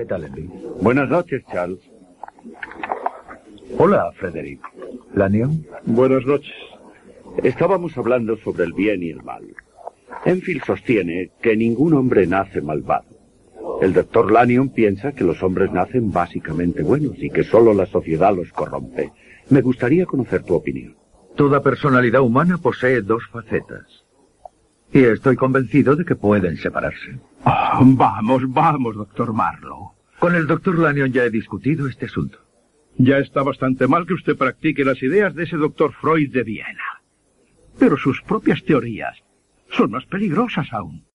¿Qué tal, Henry? Buenas noches, Charles. Hola, Frederick. ¿Lanyon? Buenas noches. Estábamos hablando sobre el bien y el mal. Enfield sostiene que ningún hombre nace malvado. El doctor Lanyon piensa que los hombres nacen básicamente buenos y que solo la sociedad los corrompe. Me gustaría conocer tu opinión. Toda personalidad humana posee dos facetas. Y estoy convencido de que pueden separarse. Oh, vamos, vamos, doctor Marlowe. Con el doctor Lanyon ya he discutido este asunto. Ya está bastante mal que usted practique las ideas de ese doctor Freud de Viena. Pero sus propias teorías son más peligrosas aún.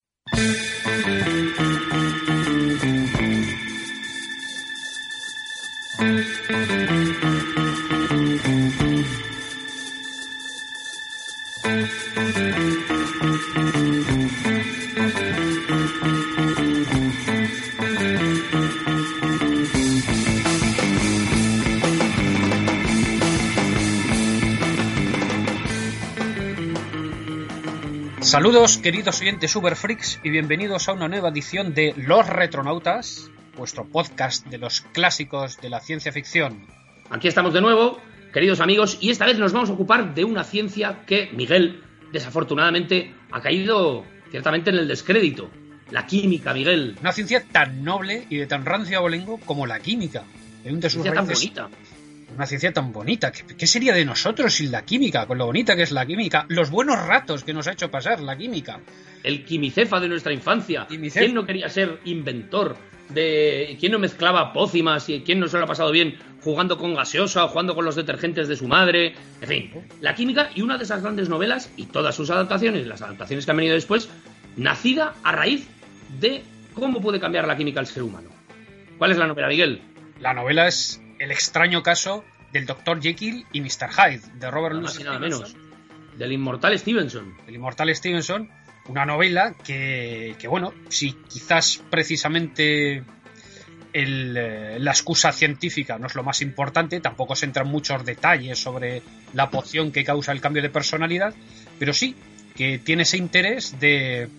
Saludos queridos oyentes Freaks y bienvenidos a una nueva edición de Los Retronautas, vuestro podcast de los clásicos de la ciencia ficción. Aquí estamos de nuevo, queridos amigos, y esta vez nos vamos a ocupar de una ciencia que Miguel, desafortunadamente, ha caído ciertamente en el descrédito. La química, Miguel. Una ciencia tan noble y de tan rancio abolengo como la química. una ciencia tan bonita una ciencia tan bonita. ¿Qué, sería de nosotros sin la química? Con lo bonita que es la química. Los buenos ratos que nos ha hecho pasar la química. El quimicefa de nuestra infancia. ¿Quién no quería ser inventor? de quién no mezclaba pócimas y quién no se lo ha pasado bien jugando con gaseosa o jugando con los detergentes de su madre. En fin, la química y una de esas grandes novelas y todas sus adaptaciones, las adaptaciones que han venido después, nacida a raíz de cómo puede cambiar la química al ser humano. ¿Cuál es la novela, Miguel? La novela es el extraño caso del Dr. Jekyll y Mr. Hyde, de Robert Louis Stevenson. menos. Del inmortal Stevenson. El inmortal Stevenson, una novela que, bueno, si quizás precisamente eh, la excusa científica no es lo más importante, tampoco se entran muchos detalles sobre la poción que causa el cambio de personalidad, pero sí que tiene ese interés de,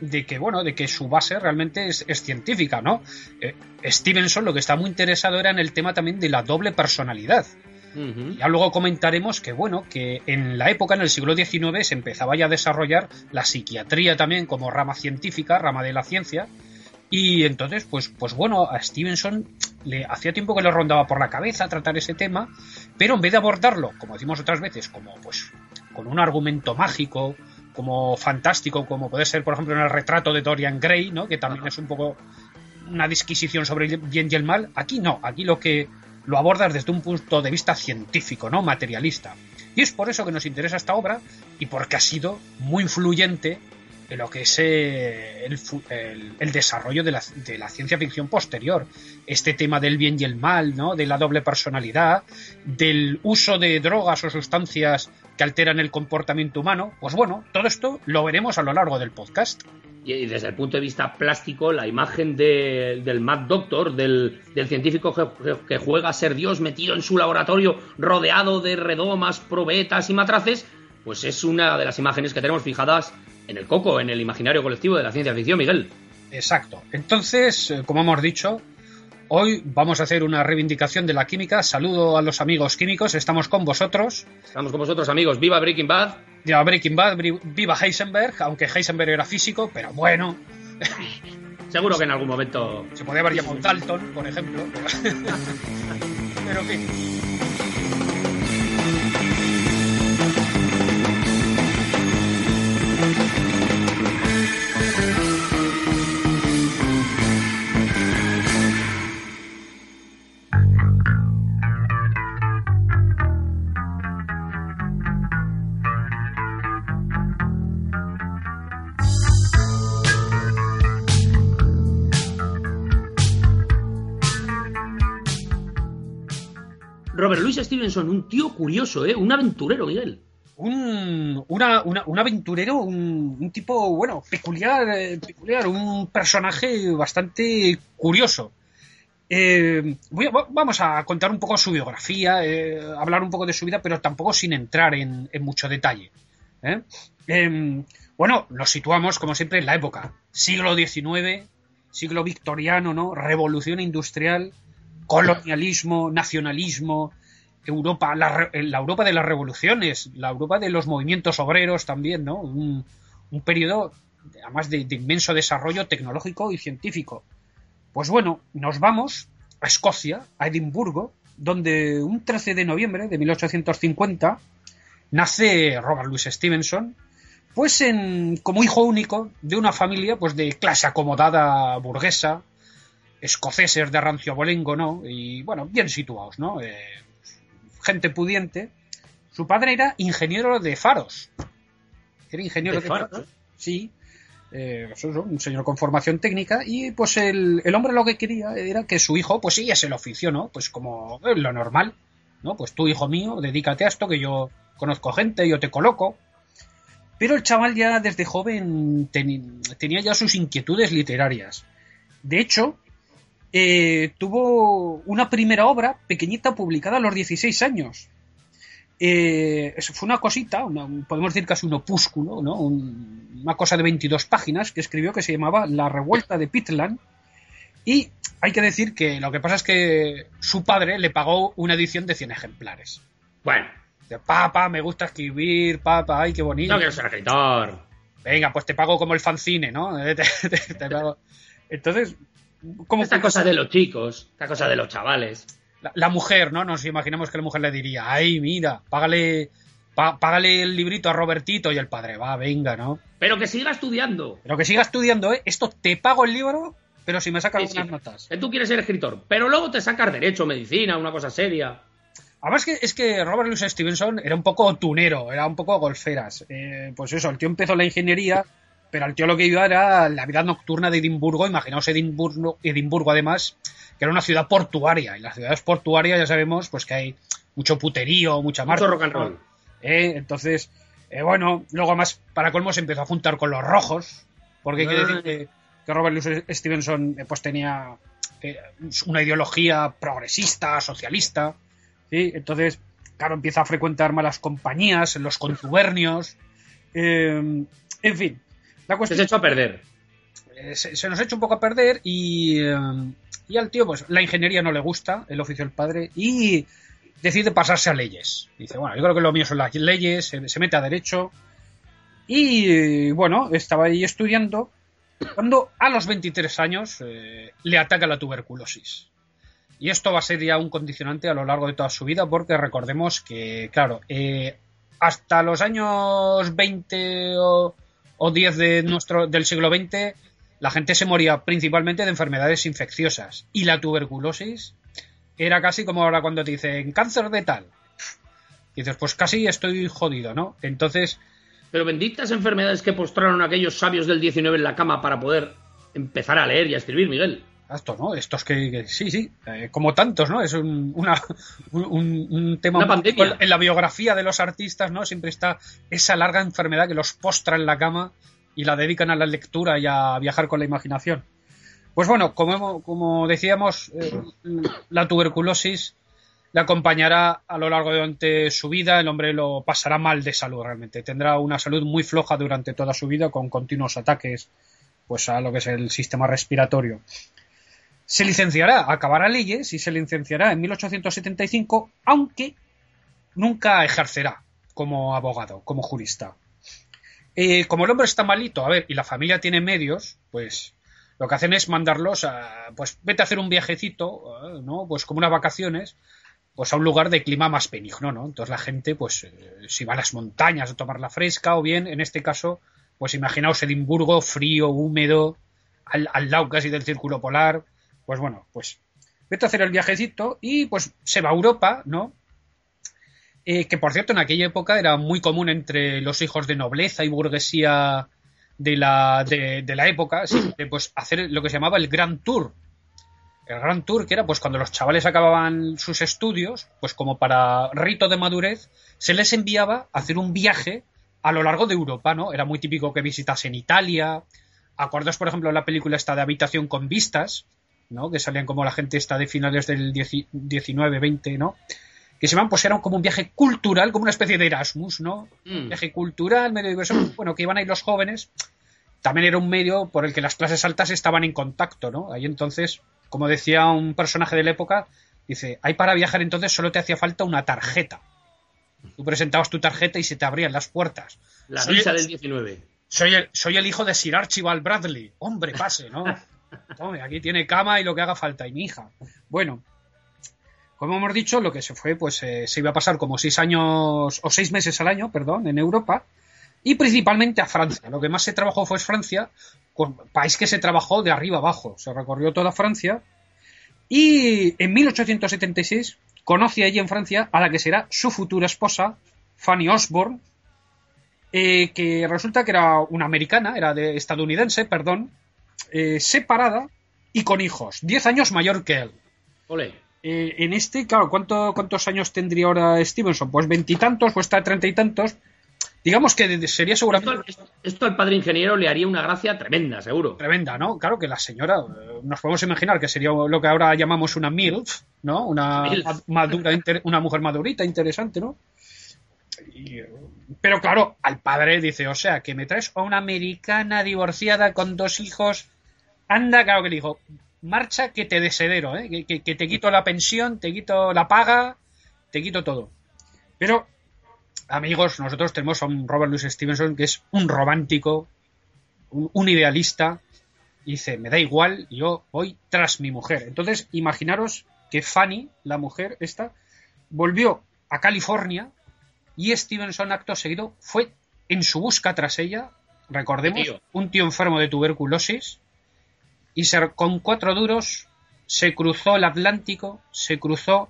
de que, bueno, de que su base realmente es, científica, ¿no? Eh, Stevenson lo que está muy interesado era en el tema también de la doble personalidad. Ya luego comentaremos que, bueno, que en la época, en el siglo XIX, se empezaba ya a desarrollar la psiquiatría también como rama científica, rama de la ciencia, y entonces, pues, pues bueno, a Stevenson le hacía tiempo que le rondaba por la cabeza tratar ese tema, pero en vez de abordarlo, como decimos otras veces, como pues con un argumento mágico, como fantástico, como puede ser, por ejemplo, en el retrato de Dorian Gray, ¿no? que también es un poco una disquisición sobre el bien y el mal. Aquí no, aquí lo que lo abordas desde un punto de vista científico, ¿no? materialista. Y es por eso que nos interesa esta obra y porque ha sido muy influyente en lo que es eh, el, desarrollo de la, de la, ciencia ficción posterior. Este tema del bien y el mal, ¿no? de la doble personalidad, del uso de drogas o sustancias que alteran el comportamiento humano. Pues bueno, todo esto lo veremos a lo largo del podcast. Y desde el punto de vista plástico, la imagen del Mad Doctor, del, científico que, juega a ser Dios metido en su laboratorio, rodeado de redomas, probetas y matraces, pues es una de las imágenes que tenemos fijadas en el coco, en el imaginario colectivo de la ciencia ficción, Miguel. Exacto. Entonces, eh, como hemos dicho, Hoy vamos a hacer una reivindicación de la química. Saludo a los amigos químicos, estamos con vosotros. Estamos con vosotros, amigos. ¡Viva Breaking Bad! Viva Breaking Bad, viva Heisenberg, aunque Heisenberg era físico, pero bueno. Seguro que en algún momento. Se podría haber llamado Dalton, por ejemplo. pero en fin. Louis Stevenson, un tío curioso, ¿eh? Un aventurero, Miguel. Un, un aventurero, un, tipo, bueno, peculiar, eh, peculiar, un personaje bastante curioso. Eh, vamos a contar un poco su biografía, eh, hablar un poco de su vida, pero tampoco sin entrar en, mucho detalle. Em, bueno, nos situamos, como siempre, en la época, siglo XIX, siglo victoriano, ¿no? Revolución industrial, colonialismo, nacionalismo, Europa, la, la, Europa de las revoluciones, la Europa de los movimientos obreros también, ¿no? Un, un periodo, además de, de, inmenso desarrollo tecnológico y científico. Pues bueno, nos vamos a Escocia, a Edimburgo, donde un 13 de noviembre de 1850 nace Robert Louis Stevenson, pues en, como hijo único de una familia pues de clase acomodada burguesa, escoceses de rancio abolengo, ¿no? Y bueno, bien situados, ¿no? Eh, gente pudiente. Su padre era ingeniero de faros. Era ingeniero de, de faros? faros. Sí. Eh, eso, un señor con formación técnica y pues el, el, hombre lo que quería era que su hijo pues siguiese el oficio, ¿no? Pues como eh, lo normal, ¿no? Pues tú, hijo mío, dedícate a esto que yo conozco gente, yo te coloco. Pero el chaval ya desde joven ten, tenía ya sus inquietudes literarias. De hecho, eh, tuvo una primera obra pequeñita publicada a los 16 años. Eh, fue una cosita, una, podemos decir casi un opúsculo, ¿no? Un, una cosa de 22 páginas que escribió que se llamaba La revuelta de Pitland. Y hay que decir que lo que pasa es que su padre le pagó una edición de 100 ejemplares. Bueno. De, papá, me gusta escribir, papá, ay, qué bonito. No quiero ser escritor. Venga, pues te pago como el fanzine, ¿no? te, te, te pago. Entonces, ¿cómo esta cosa de los chicos, esta cosa de los chavales. La, la, mujer, ¿no? Nos imaginamos que la mujer le diría, ay, mira, págale, pá, págale el librito a Robertito y el padre, va, venga, ¿no? Pero que siga estudiando. Pero que siga estudiando, ¿eh? Esto te pago el libro, pero si me sacas Sí, notas. Que tú quieres ser escritor, pero luego te sacas derecho, medicina, una cosa seria. Además que es que Robert Louis Stevenson era un poco tunero, era un poco golferas. Eh, pues eso, el tío empezó la ingeniería, pero al tío lo que iba era la vida nocturna de Edimburgo. Imaginaos Edimburgo, Edimburgo además, que era una ciudad portuaria. Y las ciudades portuarias ya sabemos pues que hay mucho puterío, mucha marcha. Mucho rock and roll. Eh, entonces, eh, bueno, luego además, para colmo, se empezó a juntar con los rojos, porque hay que decir que, que Robert Louis Stevenson eh, pues tenía una ideología progresista, socialista. ¿sí? Entonces, claro, empieza a frecuentar malas compañías, los contubernios. Eh, en fin, la cuestión. Se hecho a perder. eh, Se, se, nos hecho un poco a perder y, eh, y al tío, pues la ingeniería no le gusta, el oficio del padre, y decide pasarse a leyes. Dice, bueno, yo creo que lo mío son las leyes, se, mete a derecho. Y bueno, estaba ahí estudiando cuando a los 23 años eh, le ataca la tuberculosis. Y esto va a ser ya un condicionante a lo largo de toda su vida, porque recordemos que, claro, hasta los años 20 o, o 10 de nuestro, del siglo XX, la gente se moría principalmente de enfermedades infecciosas. Y la tuberculosis era casi como ahora cuando te dicen cáncer de tal. Y dices, pues casi estoy jodido, ¿no? Entonces. Pero benditas enfermedades que postraron aquellos sabios del 19 en la cama para poder empezar a leer y a escribir, Miguel. Esto, ¿no? Estos que, que sí, sí, eh, como tantos, ¿no? Es un, una, un, un tema una pandemia. en la biografía de los artistas, ¿no? Siempre está esa larga enfermedad que los postra en la cama y la dedican a la lectura y a viajar con la imaginación. Pues bueno, como, como decíamos, eh, la tuberculosis le acompañará a lo largo de su vida, el hombre lo pasará mal de salud realmente, tendrá una salud muy floja durante toda su vida con continuos ataques pues a lo que es el sistema respiratorio. Se licenciará, acabará leyes y se licenciará en 1875, aunque nunca ejercerá como abogado, como jurista. Eh, como el hombre está malito, a ver, y la familia tiene medios, pues lo que hacen es mandarlos a, pues vete a hacer un viajecito, ¿no? Pues como unas vacaciones, pues a un lugar de clima más benigno, ¿no? Entonces la gente, pues, eh, si va a las montañas a tomar la fresca, o bien, en este caso, pues imaginaos Edimburgo, frío, húmedo, al, al lado casi del círculo polar, pues bueno, pues vete a hacer el viajecito y pues se va a Europa, ¿no? Eh, que por cierto en aquella época era muy común entre los hijos de nobleza y burguesía de la, de, la época, pues hacer lo que se llamaba el Grand Tour. El Grand Tour, que era pues cuando los chavales acababan sus estudios, pues como para rito de madurez, se les enviaba a hacer un viaje a lo largo de Europa, ¿no? Era muy típico que visitasen Italia. Acordaos, por ejemplo, la película esta de Habitación con Vistas, ¿no? Que salían como la gente esta de finales del 19, 20, ¿no? Que se llaman, pues era como un viaje cultural, como una especie de Erasmus, ¿no? Mm. Viaje cultural, medio diverso, bueno, que iban ahí los jóvenes también era un medio por el que las clases altas estaban en contacto, ¿no? Ahí entonces, como decía un personaje de la época, dice, ahí para viajar entonces solo te hacía falta una tarjeta. Tú presentabas tu tarjeta y se te abrían las puertas. La visa del 19. Soy el, soy el hijo de Sir Archibald Bradley. Hombre, pase, ¿no? Aquí tiene cama y lo que haga falta, y mi hija. Bueno, como hemos dicho, lo que se fue, pues eh, se iba a pasar como seis años, o seis meses al año, perdón, en Europa, y principalmente a Francia. Lo que más se trabajó fue Francia, país que se trabajó de arriba abajo. Se recorrió toda Francia, y en 1876 conoce allí en Francia a la que será su futura esposa, Fanny Osborne, eh, que resulta que era una americana, era de estadounidense, perdón, eh, separada y con hijos, 10 años mayor que él. Ole. Eh, en este, claro, ¿cuántos años tendría ahora Stevenson? Pues veintitantos, o está treinta y tantos. Digamos que sería seguramente. Esto, al padre ingeniero le haría una gracia tremenda, seguro. Tremenda, ¿no? Claro que la señora, eh, nos podemos imaginar que sería lo que ahora llamamos una MILF, ¿no? Una, Madura, una mujer madurita, interesante, ¿no? Pero claro, al padre dice, o sea, que me traes a una americana divorciada con dos hijos. Anda, claro que le dijo, marcha que te desedero, ¿eh? que, te quito la pensión, te quito la paga, te quito todo. Pero, amigos, nosotros tenemos a un Robert Louis Stevenson que es un romántico, un, idealista, y dice, me da igual, yo voy tras mi mujer. Entonces, imaginaros que Fanny, la mujer esta, volvió a California y Stevenson, acto seguido, fue en su busca tras ella, recordemos, un tío enfermo de tuberculosis, y con cuatro duros se cruzó el Atlántico, se cruzó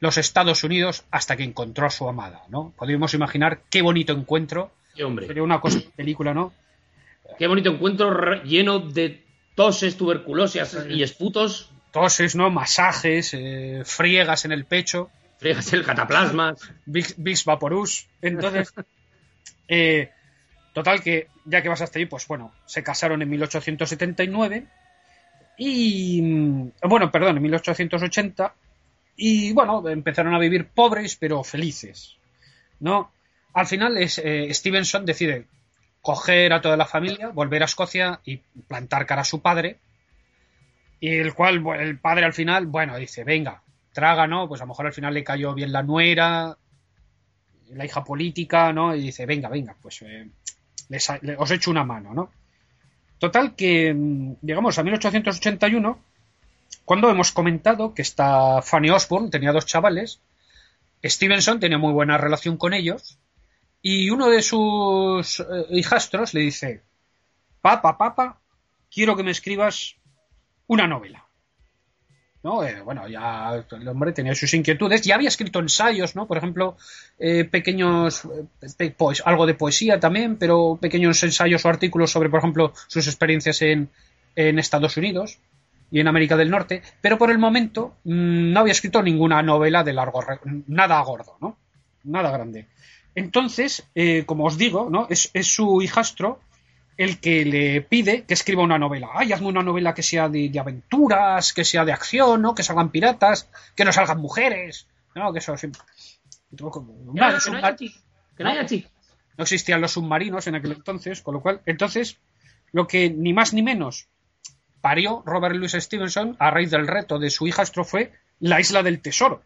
los Estados Unidos hasta que encontró a su amada, ¿no? Podríamos imaginar qué bonito encuentro. hombre. Sería una cosa película, ¿no? Qué bonito encuentro lleno de toses, tuberculosis y esputos. Toses, ¿no? Masajes, eh, friegas en el pecho. En el cataplasma. Big, Vaporus. Entonces, eh, total que ya que vas hasta ahí, pues bueno, se casaron en 1879 y mm, bueno, perdón, en 1880 y bueno, empezaron a vivir pobres pero felices. ¿No? Al final es, eh, Stevenson decide coger a toda la familia, volver a Escocia y plantar cara a su padre. Y el cual el padre al final, bueno, dice, venga, traga, ¿no? Pues a lo mejor al final le cayó bien la nuera, la hija política, ¿no? Y dice, venga, venga, pues eh, os echo una mano, ¿no? Total que llegamos mm, a 1881, cuando hemos comentado que esta Fanny Osborne tenía dos chavales, Stevenson tenía muy buena relación con ellos, y uno de sus eh, hijastros le dice, papa, papa, quiero que me escribas una novela. ¿No? Eh, bueno, ya el hombre tenía sus inquietudes, ya había escrito ensayos, ¿no? Por ejemplo, eh, pequeños, eh, algo de poesía también, pero pequeños ensayos o artículos sobre, por ejemplo, sus experiencias en, en Estados Unidos y en América del Norte, pero por el momento mm, no había escrito ninguna novela de largo, nada gordo, ¿no? Nada grande. Entonces, como os digo, ¿no? Es, es su hijastro el que le pide que escriba una novela. Ay, hazme una novela que sea de, aventuras, que sea de acción, ¿no? Que salgan piratas, que no salgan mujeres, ¿no? Que eso no, existían los submarinos en aquel entonces, con lo cual, entonces, lo que ni más ni menos parió Robert Louis Stevenson a raíz del reto de su hijastro fue La Isla del Tesoro.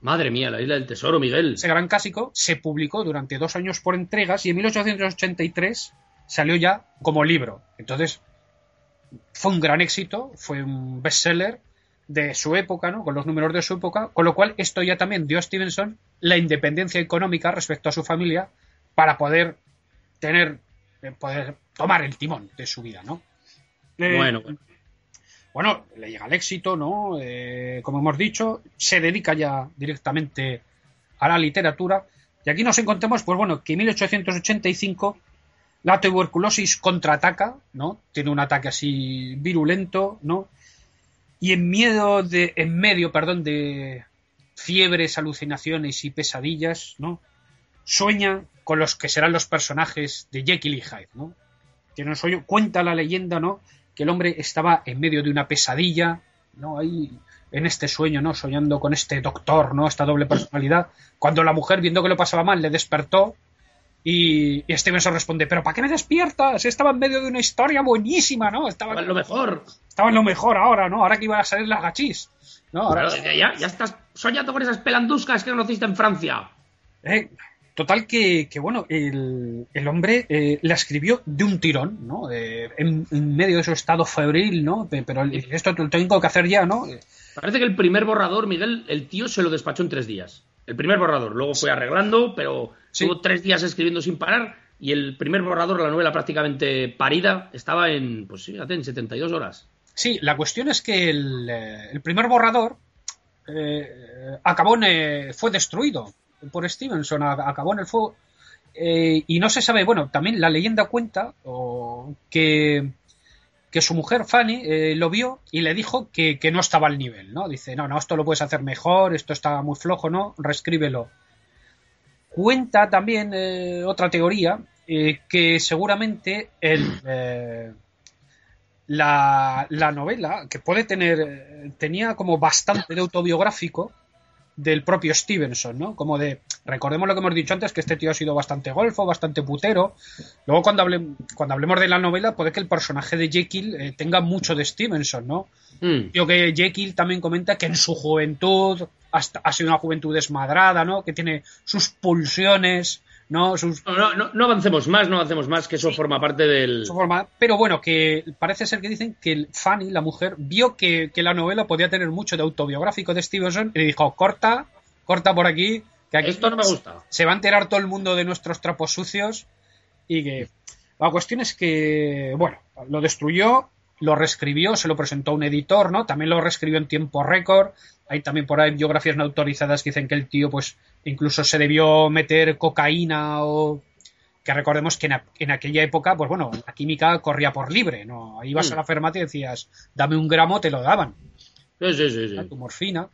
Madre mía, la Isla del Tesoro, Miguel. Ese gran clásico se publicó durante dos años por entregas y en 1883 salió ya como libro. Entonces, fue un gran éxito, fue un bestseller de su época, ¿no? Con los números de su época, con lo cual esto ya también dio a Stevenson la independencia económica respecto a su familia para poder tener, eh, poder tomar el timón de su vida, ¿no? Eh, bueno, bueno. le llega el éxito, ¿no? Eh, como hemos dicho, se dedica ya directamente a la literatura. Y aquí nos encontramos, pues bueno, que en 1885 la tuberculosis contraataca, ¿no? Tiene un ataque así virulento, ¿no? Y en miedo de, en medio, perdón, de fiebres, alucinaciones y pesadillas, ¿no? Sueña con los que serán los personajes de Jekyll y Hyde, ¿no? Que nos cuenta la leyenda, ¿no? Que el hombre estaba en medio de una pesadilla, ¿no? Ahí en este sueño, ¿no? Soñando con este doctor, ¿no? Esta doble personalidad. Cuando la mujer, viendo que lo pasaba mal, le despertó, Y, Stevenson responde, pero ¿para qué me despiertas? Estaba en medio de una historia buenísima, ¿no? Estaba en lo mejor. Estaba en lo mejor ahora, ¿no? Ahora que iban a salir las gachis. ¿no? Ahora... ya, ya estás soñando con esas pelanduscas que conociste en Francia. Eh, total que, bueno, el, hombre eh, la escribió de un tirón, ¿no? Eh, en, medio de su estado febril, ¿no? Pero esto lo tengo que hacer ya, ¿no? Parece que el primer borrador, Miguel, el tío se lo despachó en tres días. El primer borrador. Luego fue arreglando, pero Estuvo tres días escribiendo sin parar y el primer borrador, la novela prácticamente parida, estaba en, pues fíjate, en 72 horas. Sí, la cuestión es que el, eh, primer borrador eh, acabó en, fue destruido por Stevenson, acabó en el fuego. Eh, y no se sabe, bueno, también la leyenda cuenta que, que su mujer Fanny lo vio y le dijo que, que, no estaba al nivel, ¿no? Dice, no, no, esto lo puedes hacer mejor, esto está muy flojo, ¿no? Reescríbelo. Cuenta también eh, otra teoría eh, que seguramente eh, la, la, novela, que puede tener, tenía como bastante de autobiográfico del propio Stevenson, ¿no? Como de, recordemos lo que hemos dicho antes, que este tío ha sido bastante golfo, bastante putero. Luego cuando, hable, cuando hablemos de la novela, puede que el personaje de Jekyll tenga mucho de Stevenson, ¿no? Mm. que Jekyll también comenta que en su juventud ha sido una juventud desmadrada, ¿no? Que tiene sus pulsiones, ¿no? No, no, no, avancemos más, no avancemos más, que eso forma parte del... pero bueno, que parece ser que dicen que Fanny, la mujer, vio que, la novela podía tener mucho de autobiográfico de Stevenson y le dijo, corta, corta por aquí, que aquí Esto no me gusta. Se va a enterar todo el mundo de nuestros trapos sucios y que... La cuestión es que, bueno, lo destruyó, lo reescribió, se lo presentó a un editor, ¿no? También lo reescribió en tiempo récord. Hay también por ahí biografías no autorizadas que dicen que el tío, pues, incluso se debió meter cocaína o que recordemos que en, aquella época, pues bueno, la química corría por libre, ¿no? Ibas a la farmacia y decías, dame un gramo, te lo daban. Sí, sí, sí. sí. Tu morfina.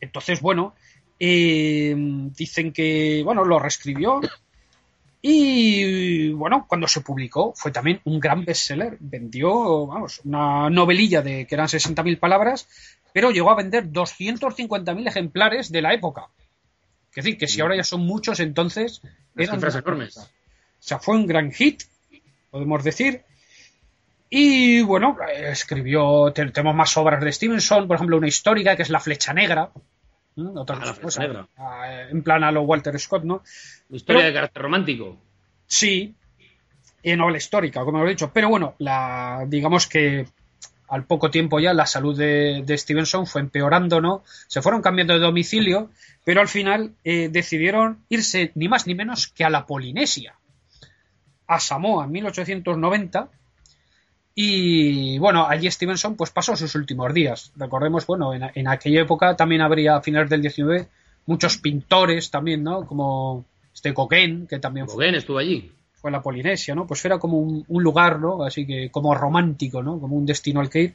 Entonces, bueno, eh, dicen que, bueno, lo reescribió, y bueno, cuando se publicó fue también un gran bestseller. Vendió, vamos, una novelilla de que eran 60.000 palabras, pero llegó a vender 250.000 ejemplares de la época. Es decir, que si ahora ya son muchos, entonces eran cifras enormes. O sea, fue un gran hit, podemos decir. Y bueno, escribió, tenemos más obras de Stevenson, por ejemplo, una histórica que es La Flecha Negra, otra ah, ah, en plan a lo Walter Scott, ¿no? Historia de carácter romántico. Sí, y novela histórica, como he dicho. Pero bueno, la, digamos que al poco tiempo ya la salud de, Stevenson fue empeorando, ¿no? Se fueron cambiando de domicilio, pero al final eh, decidieron irse ni más ni menos que a la Polinesia, a Samoa en 1890 y bueno, allí Stevenson pues pasó sus últimos días. Recordemos, bueno, en, aquella época también habría a finales del 19 muchos pintores también, ¿no? Como este Coquén, que también fue, estuvo allí. Fue la Polinesia, ¿no? Pues era como un, lugar, ¿no? Así que como romántico, ¿no? Como un destino al que ir.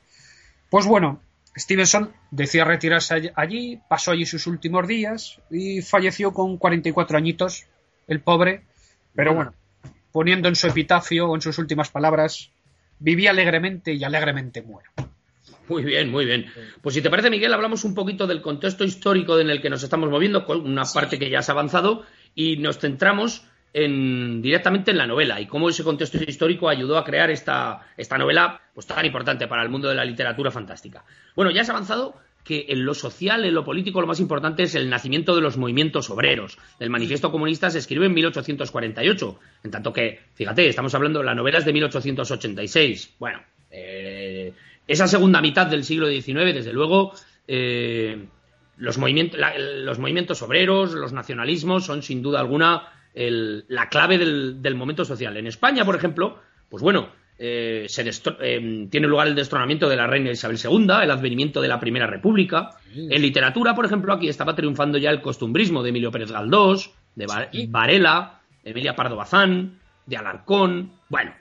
Pues bueno, Stevenson decía retirarse allí, pasó allí sus últimos días y falleció con 44 añitos, el pobre. Pero bueno, poniendo en su epitafio o en sus últimas palabras, viví alegremente y alegremente muero. Muy bien, muy bien. Pues si te parece, Miguel, hablamos un poquito del contexto histórico en el que nos estamos moviendo, con una parte que ya has avanzado, y nos centramos en, directamente en la novela y cómo ese contexto histórico ayudó a crear esta, esta novela pues, tan importante para el mundo de la literatura fantástica. Bueno, ya has avanzado que en lo social, en lo político, lo más importante es el nacimiento de los movimientos obreros. El manifiesto comunista se escribe en 1848, en tanto que, fíjate, estamos hablando de las novelas de 1886. Bueno, eh, esa segunda mitad del siglo XIX, desde luego, eh, los, movimientos, los movimientos obreros, los nacionalismos son sin duda alguna la clave del, del momento social. En España, por ejemplo, pues bueno, eh, se eh, tiene lugar el destronamiento de la reina Isabel II, el advenimiento de la Primera República. En literatura, por ejemplo, aquí estaba triunfando ya el costumbrismo de Emilio Pérez Galdós, de Varela, Emilia Pardo Bazán, de Alarcón. Bueno,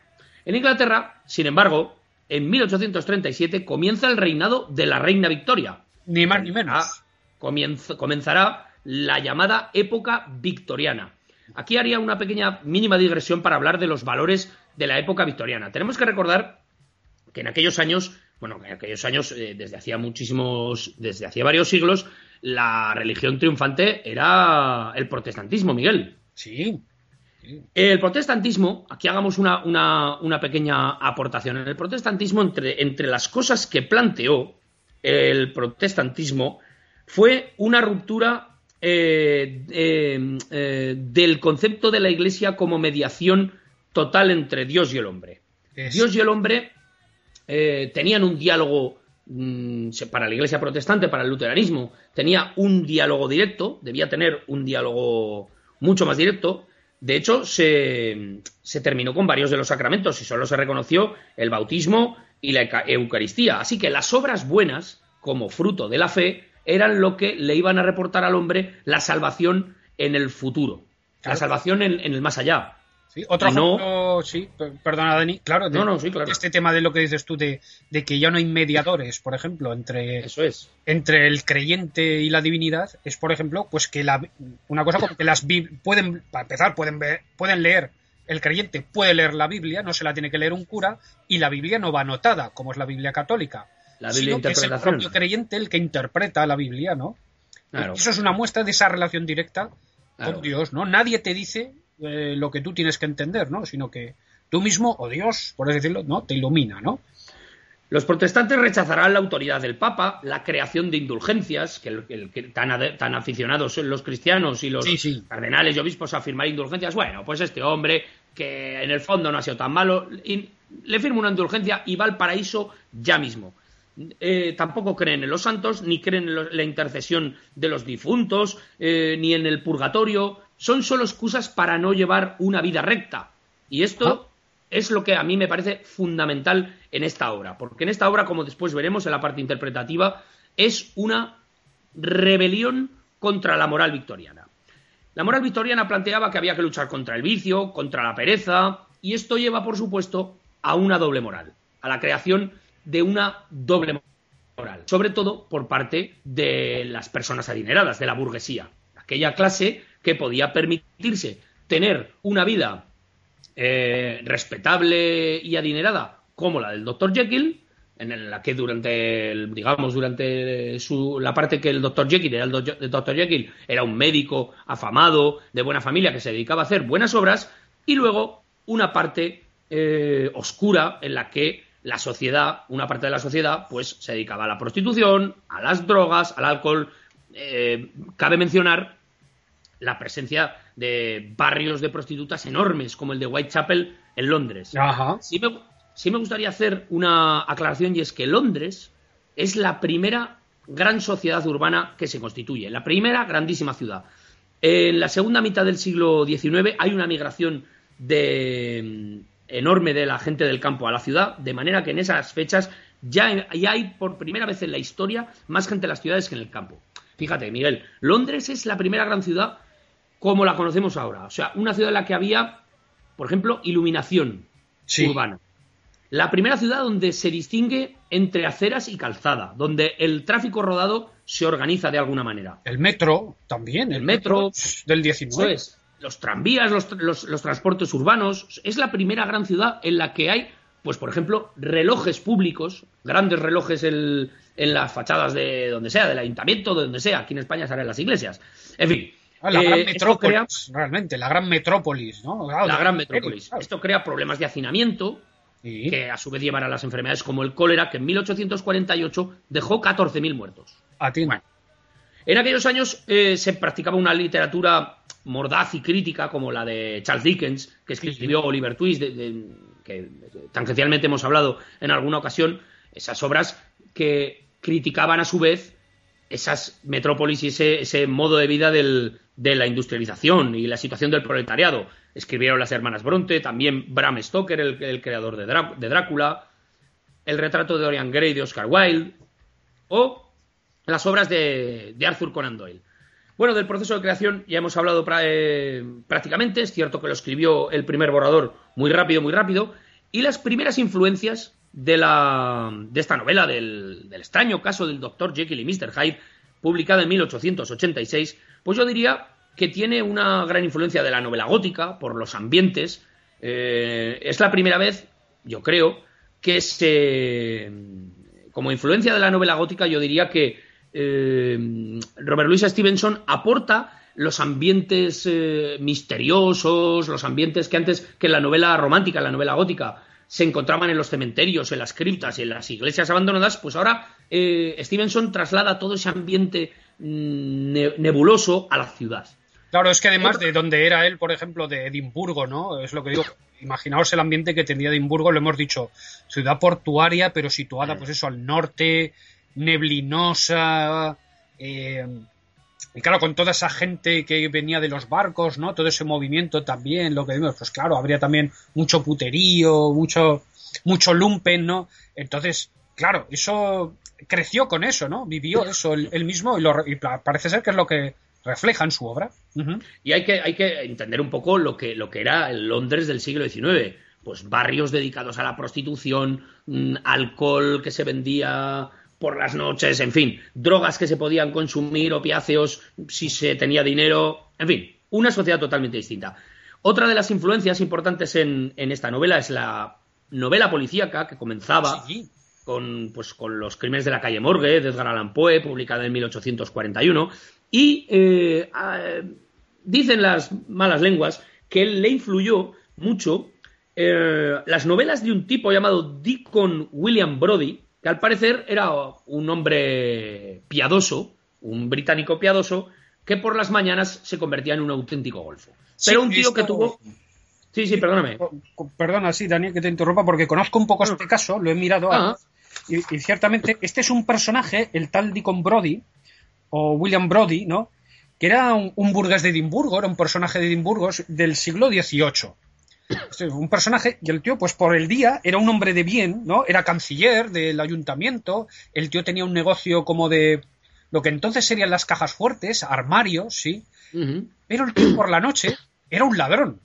en Inglaterra, sin embargo, en 1837 comienza el reinado de la reina Victoria. Ni más ni menos. comenzará la llamada época victoriana. Aquí haría una pequeña mínima digresión para hablar de los valores de la época victoriana. Tenemos que recordar que en aquellos años, bueno, en aquellos años, eh, desde hacía muchísimos, desde hacía varios siglos, la religión triunfante era el protestantismo, Miguel. Sí. El protestantismo, aquí hagamos una, una, pequeña aportación. En el protestantismo, entre, entre las cosas que planteó el protestantismo, fue una ruptura eh, eh, eh, del concepto de la Iglesia como mediación total entre Dios y el hombre. Dios y el hombre tenían un diálogo mm, para la Iglesia protestante, para el luteranismo, tenía un diálogo directo, debía tener un diálogo mucho más directo. De hecho, se, se terminó con varios de los sacramentos y solo se reconoció el bautismo y la Eucaristía. Así que las obras buenas, como fruto de la fe, eran lo que le iban a reportar al hombre la salvación en el futuro, la salvación en, el más allá. Sí, otro ejemplo, sí, perdona Dani, claro, no, no, sí, claro. este tema de lo que dices tú de, que ya no hay mediadores, por ejemplo, entre, Eso es. entre el creyente y la divinidad, es por ejemplo, pues que la, una cosa como que las pueden, para empezar, pueden ver, pueden leer el creyente puede leer la Biblia, no se la tiene que leer un cura, y la Biblia no va anotada, como es la Biblia católica. La Biblia sino que es el propio creyente el que interpreta la Biblia, ¿no? Eso es una muestra de esa relación directa con Dios, ¿no? Nadie te dice eh, lo que tú tienes que entender, ¿no? Sino que tú mismo, o Dios, por así decirlo, ¿no? Te ilumina, ¿no? Los protestantes rechazarán la autoridad del Papa, la creación de indulgencias, que, tan, tan, aficionados son los cristianos y los cardenales y obispos a firmar indulgencias. Bueno, pues este hombre, que en el fondo no ha sido tan malo, le firma una indulgencia y va al paraíso ya mismo. Eh, tampoco creen en los santos, ni creen en la intercesión de los difuntos, eh, ni en el purgatorio. Son solo excusas para no llevar una vida recta. Y esto es lo que a mí me parece fundamental en esta obra. Porque en esta obra, como después veremos en la parte interpretativa, es una rebelión contra la moral victoriana. La moral victoriana planteaba que había que luchar contra el vicio, contra la pereza, y esto lleva, por supuesto, a una doble moral, a la creación de una doble moral, sobre todo por parte de las personas adineradas, de la burguesía, aquella clase que podía permitirse tener una vida eh, respetable y adinerada como la del Dr. Jekyll, en la que durante, digamos, durante su, la parte que el Dr. Jekyll era el Dr. Jekyll, era un médico afamado, de buena familia, que se dedicaba a hacer buenas obras, y luego una parte eh, oscura en la que la sociedad, una parte de la sociedad, pues se dedicaba a la prostitución, a las drogas, al alcohol. Eh, cabe mencionar la presencia de barrios de prostitutas enormes, como el de Whitechapel en Londres. Sí, me, gustaría hacer una aclaración y es que Londres es la primera gran sociedad urbana que se constituye, la primera grandísima ciudad. En la segunda mitad del siglo XIX hay una migración de, enorme de la gente del campo a la ciudad, de manera que en esas fechas ya, hay por primera vez en la historia más gente en las ciudades que en el campo. Fíjate, Miguel, Londres es la primera gran ciudad como la conocemos ahora. O sea, una ciudad en la que había, por ejemplo, iluminación urbana. La primera ciudad donde se distingue entre aceras y calzada, donde el tráfico rodado se organiza de alguna manera. El metro también. El, metro, del 19 los tranvías, los, transportes urbanos. Es la primera gran ciudad en la que hay, pues por ejemplo, relojes públicos, grandes relojes en, las fachadas de donde sea, del ayuntamiento, de donde sea. Aquí en España salen las iglesias. En fin. Ah, la gran eh, metrópolis, realmente, la gran metrópolis, ¿no? la gran metrópolis. Esto crea problemas de hacinamiento, que a su vez llevan a las enfermedades como el cólera, que en 1848 dejó 14.000 muertos. A ti. En aquellos años eh, se practicaba una literatura mordaz y crítica como la de Charles Dickens, que escribió Oliver Twist, que tangencialmente hemos hablado en alguna ocasión, esas obras que criticaban a su vez esas metrópolis y ese, modo de vida de la industrialización y la situación del proletariado. Escribieron las hermanas Bronte, también Bram Stoker, el, creador de, Drácula, el retrato de Dorian Gray de Oscar Wilde, o las obras de Arthur Conan Doyle. Bueno, del proceso de creación ya hemos hablado eh, prácticamente, es cierto que lo escribió el primer borrador muy rápido, muy rápido, y las primeras influencias de, la, de esta novela, del, extraño caso del Dr. Jekyll y Mr. Hyde, publicada en 1886, pues yo diría que tiene una gran influencia de la novela gótica por los ambientes. Eh, es la primera vez, yo creo, que se. Como influencia de la novela gótica, yo diría que eh, Robert Louis Stevenson aporta los ambientes eh, misteriosos, los ambientes que antes, que en la novela romántica, en la novela gótica, se encontraban en los cementerios, en las criptas y en las iglesias abandonadas, pues ahora eh, Stevenson traslada todo ese ambiente mm, nebuloso a la ciudad. Claro, es que además de donde era él, por ejemplo, de Edimburgo, ¿no? Es lo que digo. Imaginaos el ambiente que tenía Edimburgo, lo hemos dicho, ciudad portuaria, pero situada, pues eso, al norte, neblinosa, eh, y claro, con toda esa gente que venía de los barcos, ¿no? Todo ese movimiento también, lo que vimos, pues claro, habría también mucho puterío, mucho, mucho lumpen, ¿no? Entonces, claro, eso creció con eso, ¿no? Vivió eso él, mismo y, parece ser que es lo que refleja en su obra. Y hay que, hay que entender un poco lo que, lo que era el Londres del siglo XIX. Pues barrios dedicados a la prostitución, mm, alcohol que se vendía por las noches, en fin, drogas que se podían consumir, opiáceos si se tenía dinero, en fin, una sociedad totalmente distinta. Otra de las influencias importantes en, esta novela es la novela policíaca que comenzaba con, pues, con los crímenes de la calle Morgue de Edgar Allan Poe, publicada en 1841, y eh, dicen las malas lenguas que le influyó mucho eh, las novelas de un tipo llamado Deacon William Brody, que al parecer era un hombre piadoso, un británico piadoso, que por las mañanas se convertía en un auténtico golfo. Pero un tío que tuvo... Sí, sí, perdóname. Perdona, sí, Daniel, que te interrumpa, porque conozco un poco este caso, lo he mirado, ah. y, ciertamente este es un personaje, el tal Deacon Brody, o William Brody, ¿no? Que era un, un burgués de Edimburgo, era un personaje de Edimburgo del siglo XVIII un personaje, y el tío, pues por el día, era un hombre de bien, ¿no? Era canciller del ayuntamiento, el tío tenía un negocio como de lo que entonces serían las cajas fuertes, armarios, sí, pero el tío por la noche era un ladrón.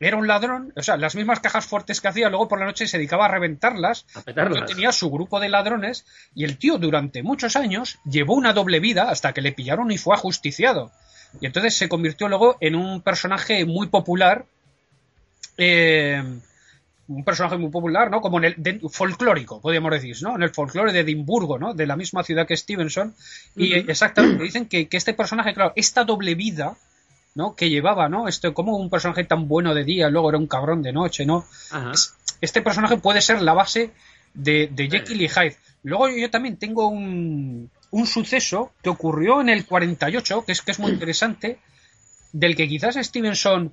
Era un ladrón, o sea, las mismas cajas fuertes que hacía, luego por la noche se dedicaba a reventarlas. A tenía su grupo de ladrones y el tío durante muchos años llevó una doble vida hasta que le pillaron y fue ajusticiado. Y entonces se convirtió luego en un personaje muy popular eh, un personaje muy popular, ¿no? Como en el folclórico, podríamos decir, ¿no? En el folclore de Edimburgo, ¿no? De la misma ciudad que Stevenson. Y exactamente, dicen que, este personaje, claro, esta doble vida, ¿no? Que llevaba, ¿no? Este, como un personaje tan bueno de día, luego era un cabrón de noche, ¿no? este personaje puede ser la base de, de Jekyll y Hyde. Luego yo, también tengo un, un suceso que ocurrió en el 48, que es, que es muy interesante, del que quizás Stevenson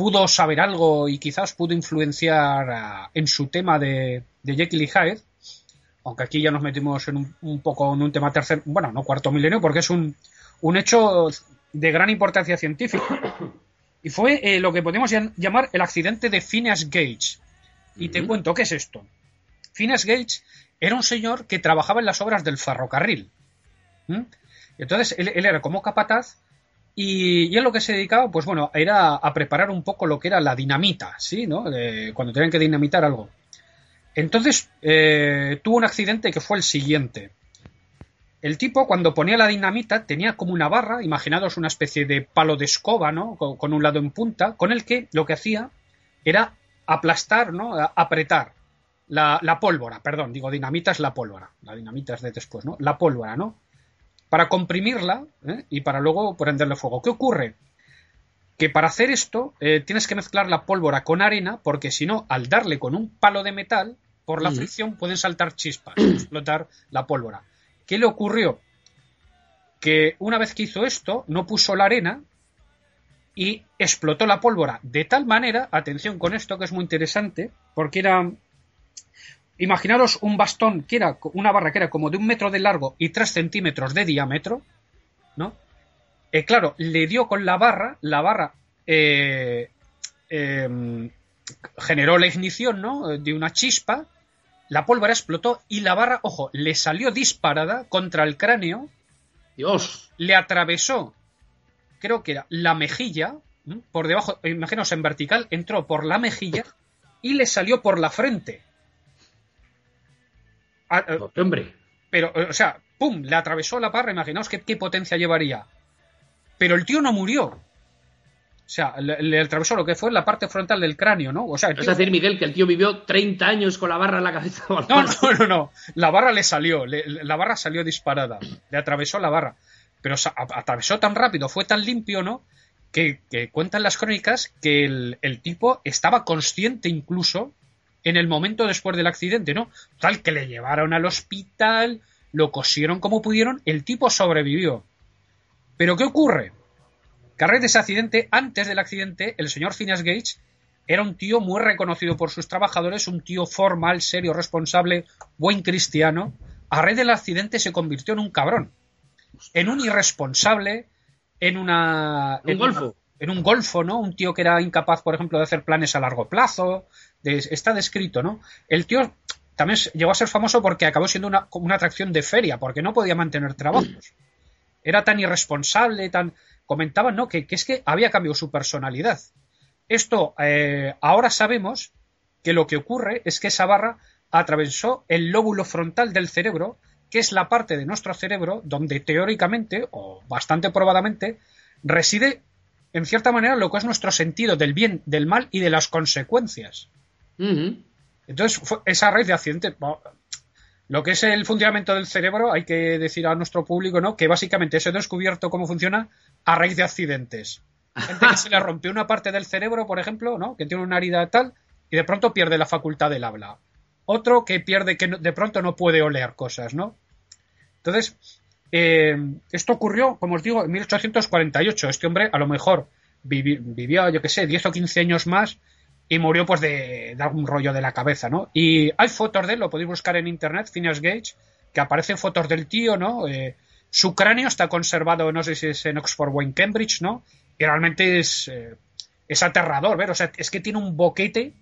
pudo saber algo y quizás pudo influenciar en su tema de, de Jekyll y Hyde, aunque aquí ya nos metimos en un, poco en un tema tercer, bueno, no cuarto milenio, porque es un, un hecho de gran importancia científica. Y fue eh, lo que podemos llamar el accidente de Phineas Gage. Y te cuento, ¿qué es esto? Phineas Gage era un señor que trabajaba en las obras del ferrocarril. Entonces, él, era como capataz y, él lo que se dedicaba, pues bueno, era a preparar un poco lo que era la dinamita, ¿sí? ¿no? cuando tenían que dinamitar algo. Entonces, eh, tuvo un accidente que fue el siguiente. El tipo, cuando ponía la dinamita, tenía como una barra, imaginados una especie de palo de escoba, ¿no? Con, un lado en punta, con el que lo que hacía era aplastar, ¿no? apretar la, la, pólvora, perdón, digo, dinamita es la pólvora, la dinamita es de después, ¿no? La pólvora, ¿no? Para comprimirla ¿eh? y para luego prenderle fuego. ¿Qué ocurre? Que para hacer esto eh, tienes que mezclar la pólvora con arena porque si no, al darle con un palo de metal, por la fricción pueden saltar chispas, explotar la pólvora. ¿Qué le ocurrió? Que una vez que hizo esto, no puso la arena y explotó la pólvora de tal manera, atención con esto que es muy interesante, porque era Imaginaros un bastón que era una barra que era como de un metro de largo y tres centímetros de diámetro, ¿no? Eh, claro, le dio con la barra, la barra eh, em, generó la ignición, ¿no? De una chispa, la pólvora explotó y la barra, ojo, le salió disparada contra el cráneo. Dios. Le atravesó, creo que era la mejilla, por debajo, imaginaos en vertical, entró por la mejilla y le salió por la frente. Ah, eh, hombre. Pero, eh, o sea, ¡pum! Le atravesó la barra, imaginaos qué, potencia llevaría. Pero el tío no murió. O sea, le, atravesó lo que fue la parte frontal del cráneo, ¿no? O sea, Es decir, Miguel, que el tío vivió 30 años con la barra en la cabeza. No, no, no, no. La barra le salió. la barra salió disparada. Le atravesó la barra. pero atravesó tan rápido, fue tan limpio, ¿no? Que, cuentan las crónicas que el, el, tipo estaba consciente incluso en el momento después del accidente, ¿no? Tal que le llevaron al hospital, lo cosieron como pudieron, el tipo sobrevivió. Pero ¿qué ocurre? Que a raíz de ese accidente, antes del accidente, el señor Phineas Gates era un tío muy reconocido por sus trabajadores, un tío formal, serio, responsable, buen cristiano. A raíz del accidente se convirtió en un cabrón, en un irresponsable, en una... En, golfo. en un golfo, ¿no? Un tío que era incapaz, por ejemplo, de hacer planes a largo plazo. Está descrito, ¿no? El tío también llegó a ser famoso porque acabó siendo una, atracción de feria, porque no podía mantener trabajos. Era tan irresponsable, tan... Comentaban, ¿no? Que, que es que había cambiado su personalidad. Esto, eh, ahora sabemos que lo que ocurre es que esa barra atravesó el lóbulo frontal del cerebro, que es la parte de nuestro cerebro donde teóricamente, o bastante probadamente, reside en cierta manera lo que es nuestro sentido del bien, del mal y de las consecuencias. Entonces, esa raíz de accidente, lo que es el funcionamiento del cerebro, hay que decir a nuestro público, ¿no? Que básicamente se ha descubierto cómo funciona a raíz de accidentes. Gente que se le rompió una parte del cerebro, por ejemplo, ¿no? Que tiene una herida tal y de pronto pierde la facultad del habla. Otro que pierde, que de pronto no puede oler cosas, ¿no? Entonces, eh, esto ocurrió, como os digo, en 1848. Este hombre a lo mejor vivió, yo qué sé, 10 o 15 años más y murió pues de, de, algún rollo de la cabeza, ¿no? Y hay fotos de él, lo podéis buscar en internet, Phineas Gage, que aparecen fotos del tío, ¿no? Eh, su cráneo está conservado, no sé si es en Oxford o en Cambridge, ¿no? Y realmente es, eh, es aterrador ver, o sea, es que tiene un boquete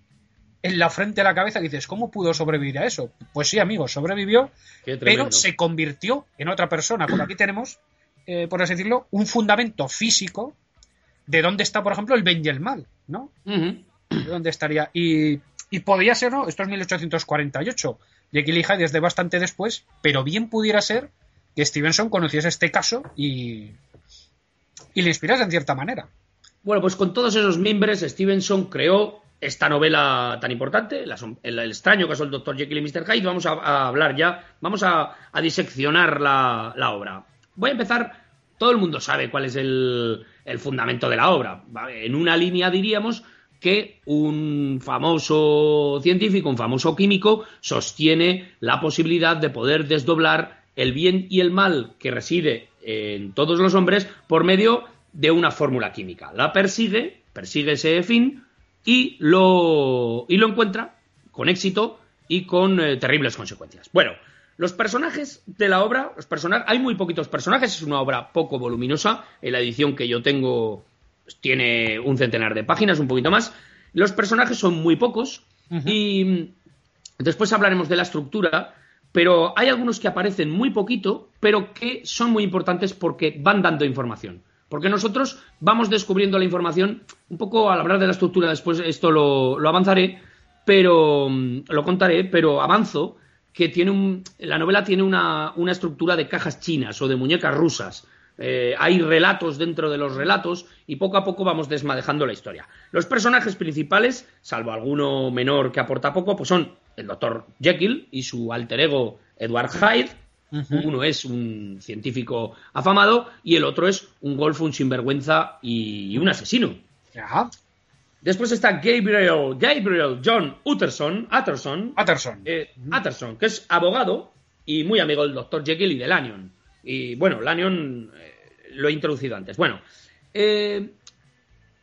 en la frente de la cabeza dices, ¿cómo pudo sobrevivir a eso? Pues sí, amigo, sobrevivió, pero se convirtió en otra persona. Por aquí tenemos, eh, por así decirlo, un fundamento físico de dónde está, por ejemplo, el bien y el mal, ¿no? Dónde estaría. Y, podría ser, ¿no? Esto es 1848. Jekyll y Hyde desde bastante después, pero bien pudiera ser que Stevenson conociese este caso y, y le inspiras en cierta manera. Bueno, pues con todos esos miembros, Stevenson creó esta novela tan importante, el, extraño caso del Dr. Jekyll y Mr. Hyde. Vamos a, hablar ya, vamos a, diseccionar la, obra. Voy a empezar, todo el mundo sabe cuál es el, fundamento de la obra. En una línea diríamos que un famoso científico, un famoso químico, sostiene la posibilidad de poder desdoblar el bien y el mal que reside en todos los hombres por medio de una fórmula química. La persigue, persigue ese fin y lo, y lo encuentra con éxito y con eh, terribles consecuencias. Bueno, los personajes de la obra, los personajes, hay muy poquitos personajes, es una obra poco voluminosa, en la edición que yo tengo tiene un centenar de páginas, un poquito más. Los personajes son muy pocos y mm, después hablaremos de la estructura, pero hay algunos que aparecen muy poquito, pero que son muy importantes porque van dando información. Porque nosotros vamos descubriendo la información, un poco al hablar de la estructura, después esto lo, avanzaré, pero mm, lo contaré, pero avanzo que tiene un, la novela tiene una, estructura de cajas chinas o de muñecas rusas. Eh, hay relatos dentro de los relatos y poco a poco vamos desmadejando la historia. Los personajes principales, salvo alguno menor que aporta poco, pues son el doctor Jekyll y su alter ego Edward Hyde. Uno es un científico afamado y el otro es un golfo, un sinvergüenza y un asesino. Después está Gabriel, Gabriel John Utterson, Utterson, Utterson. Eh, Utterson, que es abogado y muy amigo del doctor Jekyll y de Lanyon. Y bueno, Lanyon lo he introducido antes. Bueno, eh,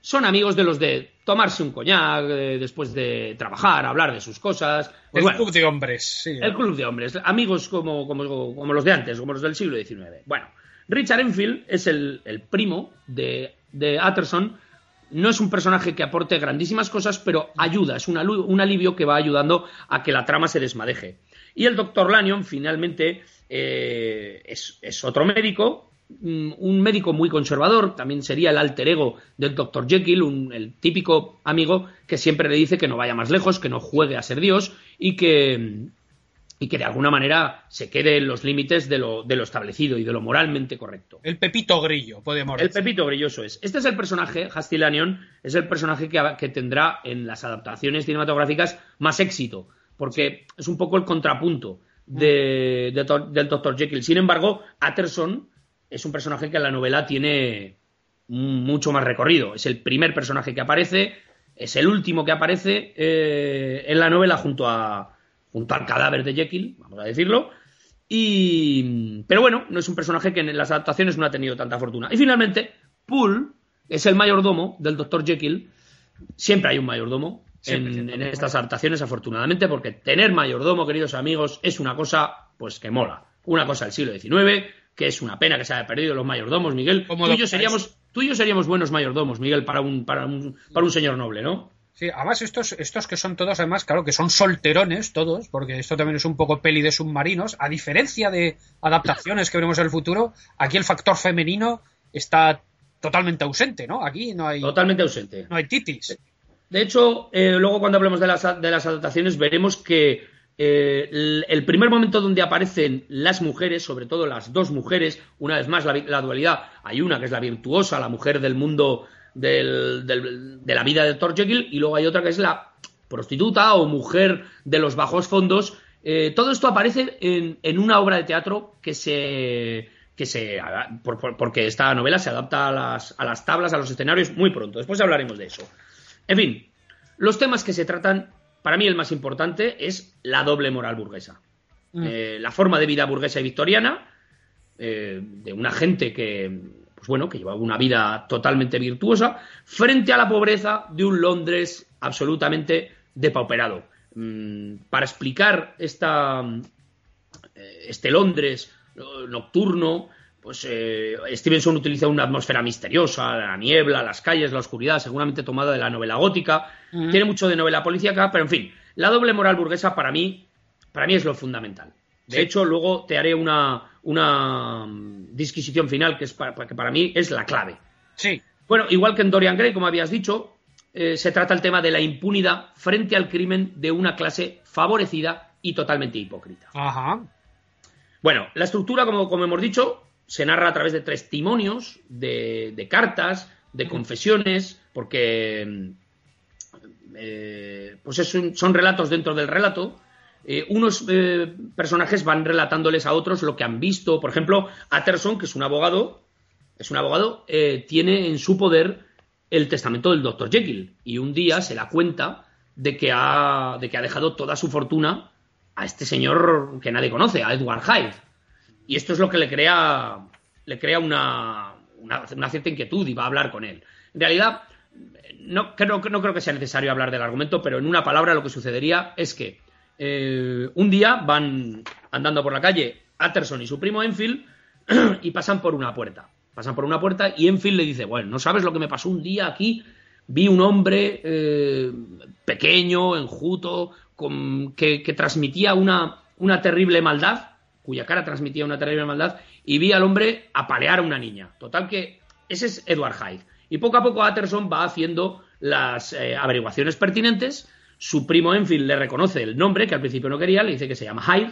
son amigos de los de tomarse un coñac eh, después de trabajar, hablar de sus cosas. Pues el club de hombres, sí. El club de hombres, amigos como, como, los de antes, como los del siglo XIX. Bueno, Richard Enfield es el, primo de, de Utterson. No es un personaje que aporte grandísimas cosas, pero ayuda, es un, alivio que va ayudando a que la trama se desmadeje. Y el doctor Lanyon, finalmente, eh, es, es otro médico un médico muy conservador, también sería el alter ego del Dr. Jekyll, el típico amigo que siempre le dice que no vaya más lejos, que no juegue a ser Dios y que, y que de alguna manera se quede en los límites de lo, de lo establecido y de lo moralmente correcto. El Pepito Grillo, podemos decir. El Pepito Grillo, eso es. Este es el personaje, Hastilianion, es el personaje que, que tendrá en las adaptaciones cinematográficas más éxito, porque es un poco el contrapunto de, del Dr. Jekyll. Sin embargo, Atterson es un personaje que en la novela tiene mucho más recorrido. Es el primer personaje que aparece, es el último que aparece eh, en la novela junto, a, junto al cadáver de Jekyll, vamos a decirlo. Y, pero bueno, no es un personaje que en las adaptaciones no ha tenido tanta fortuna. Y finalmente, Poole es el mayordomo del Dr. Jekyll. Siempre hay un mayordomo en, en, estas adaptaciones, afortunadamente, porque tener mayordomo, queridos amigos, es una cosa pues que mola. Una cosa del siglo XIX, que es una pena que se haya perdido los mayordomos, Miguel. Tú y, yo seríamos, tú y yo seríamos buenos mayordomos, Miguel, para un, para un, para un señor noble, ¿no? Sí, además estos, estos que son todos, además, claro, que son solterones todos, porque esto también es un poco peli de submarinos, a diferencia de adaptaciones que veremos en el futuro, aquí el factor femenino está totalmente ausente, ¿no? Aquí no hay... Totalmente ausente. No hay titis. De hecho, eh, luego cuando hablemos de las, de las adaptaciones veremos que eh, el, primer momento donde aparecen las mujeres, sobre todo las dos mujeres, una vez más la, dualidad, hay una que es la virtuosa, la mujer del mundo de la vida de Thor Jekyll, y luego hay otra que es la prostituta o mujer de los bajos fondos. Eh, todo esto aparece en, una obra de teatro que se que se porque esta novela se adapta a las, a las tablas, a los escenarios muy pronto. Después hablaremos de eso. En fin, los temas que se tratan para mí el más importante es la doble moral burguesa. Mm. Eh, la forma de vida burguesa y victoriana eh, de una gente que, pues bueno, que llevaba una vida totalmente virtuosa frente a la pobreza de un Londres absolutamente depauperado. Mm, para explicar esta, eh, este Londres nocturno, pues eh, Stevenson utiliza una atmósfera misteriosa, la niebla, las calles, la oscuridad, seguramente tomada de la novela gótica. Tiene mucho de novela policíaca, pero en fin, la doble moral burguesa para mí, para mí es lo fundamental. De hecho, luego te haré una, una mm, disquisición final que, es para, que para mí es la clave. Sí. Bueno, igual que en Dorian Gray, como habías dicho, eh, se trata el tema de la impunidad frente al crimen de una clase favorecida y totalmente hipócrita. Ajá. Bueno, la estructura, como, como hemos dicho, se narra a través de testimonios, de, cartas, de confesiones, porque eh, pues son relatos dentro del relato. Eh, unos eh, personajes van relatándoles a otros lo que han visto. Por ejemplo, Atterson, que es un abogado, es un abogado, tiene en su poder el testamento del Dr. Jekyll. Y un día se da cuenta de que ha, de que ha dejado toda su fortuna a este señor que nadie conoce, a Edward Hyde. Y esto es lo que le crea, le crea una, una, cierta inquietud y va a hablar con él. En realidad, no creo, que sea necesario hablar del argumento, pero en una palabra lo que sucedería es que eh, un día van andando por la calle Atterson y su primo Enfield y pasan por una puerta. Pasan por una puerta y Enfield le dice, bueno, no sabes lo que me pasó un día aquí. Vi un hombre eh, pequeño, enjuto, que, que transmitía una, una terrible maldad cuya cara transmitía una terrible maldad, y vi al hombre apalear a una niña. Total que ese es Edward Hyde. Y poco a poco Atterson va haciendo las eh, averiguaciones pertinentes. Su primo Enfield le reconoce el nombre, que al principio no quería, le dice que se llama Hyde,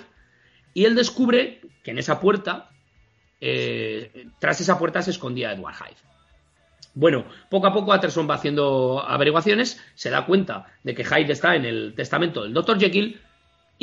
y él descubre que en esa puerta, eh, tras esa puerta se escondía Edward Hyde. Bueno, poco a poco Atterson va haciendo averiguaciones, se da cuenta de que Hyde está en el testamento del Dr. Jekyll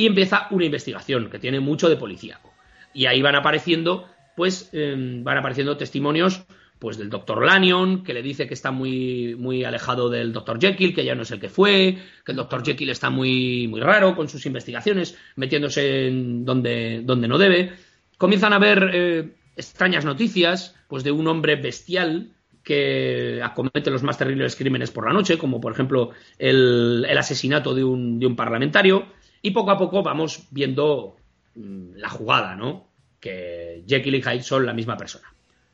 y empieza una investigación que tiene mucho de policíaco. Y ahí van apareciendo, pues, em, van apareciendo testimonios pues del doctor Lanyon, que le dice que está muy, muy alejado del doctor Jekyll, que ya no es el que fue, que el doctor Jekyll está muy, muy raro con sus investigaciones, metiéndose en donde, donde no debe. Comienzan a ver eh, extrañas noticias, pues de un hombre bestial que acomete los más terribles crímenes por la noche, como por ejemplo el, el asesinato de un, de un parlamentario. Y poco a poco vamos viendo mm, la jugada, ¿no? Que Jekyll y Hyde son la misma persona.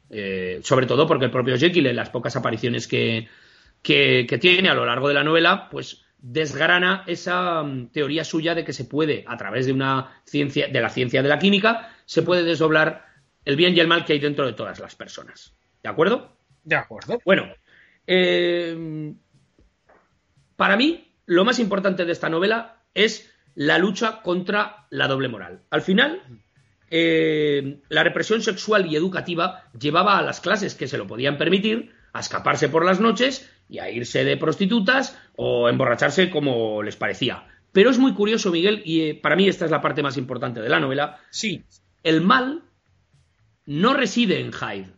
Eh, sobre todo porque el propio Jekyll, en las pocas apariciones que, que, tiene a lo largo de la novela, pues desgrana esa mm, teoría suya de que se puede, a través de una ciencia, de la ciencia de la química, se puede desdoblar el bien y el mal que hay dentro de todas las personas. ¿De acuerdo? De acuerdo. Bueno, eh, para mí, lo más importante de esta novela es la lucha contra la doble moral. Al final, eh, la represión sexual y educativa llevaba a las clases que se lo podían permitir a escaparse por las noches y a irse de prostitutas o emborracharse como les parecía. Pero es muy curioso, Miguel, y eh, para mí esta es la parte más importante de la novela. Sí. El mal no reside en Hyde.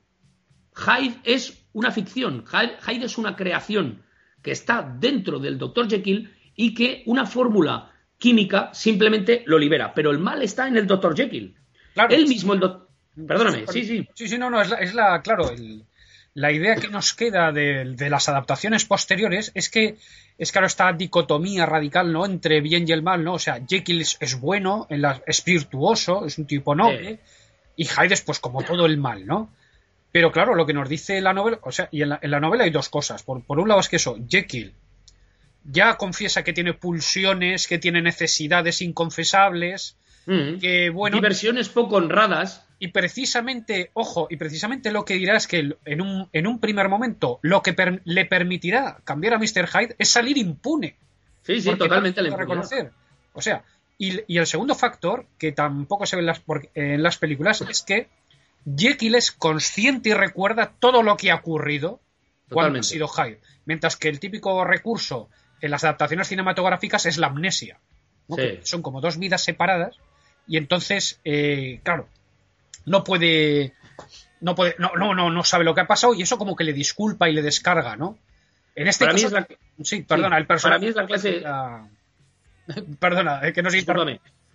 Hyde es una ficción, Hyde es una creación que está dentro del Dr. Jekyll y que una fórmula química simplemente lo libera. Pero el mal está en el Dr. Jekyll. Claro, Él mismo, el doctor. Perdóname, sí, sí. Sí, sí, no, no, es la, claro, la idea que nos queda de, las adaptaciones posteriores es que es claro esta dicotomía radical, ¿no? Entre bien y el mal, ¿no? O sea, Jekyll es, bueno, es virtuoso, es un tipo noble, y Hyde es pues como todo el mal, ¿no? Pero claro, lo que nos dice la novela, o sea, y en la, novela hay dos cosas. Por, por, un lado es que eso, Jekyll ya confiesa que tiene pulsiones, que tiene necesidades inconfesables, mm. que bueno... Diversiones poco honradas. Y precisamente, ojo, y precisamente lo que dirá es que en un, en un primer momento lo que le permitirá cambiar a Mr. Hyde es salir impune. Sí, sí, totalmente le reconocer. O sea, y, y, el segundo factor, que tampoco se ve en las, en las películas, es que Jekyll es consciente y recuerda todo lo que ha ocurrido cuando ha sido Hyde. Mientras que el típico recurso en las adaptaciones cinematográficas es la amnesia. son como dos vidas separadas y entonces, eh, claro, no puede, no puede, no, no, no, no sabe lo que ha pasado y eso como que le disculpa y le descarga, ¿no? En este para caso, mí es la... sí, perdona, el personaje. Para mí es la clase. Perdona, es que no sé.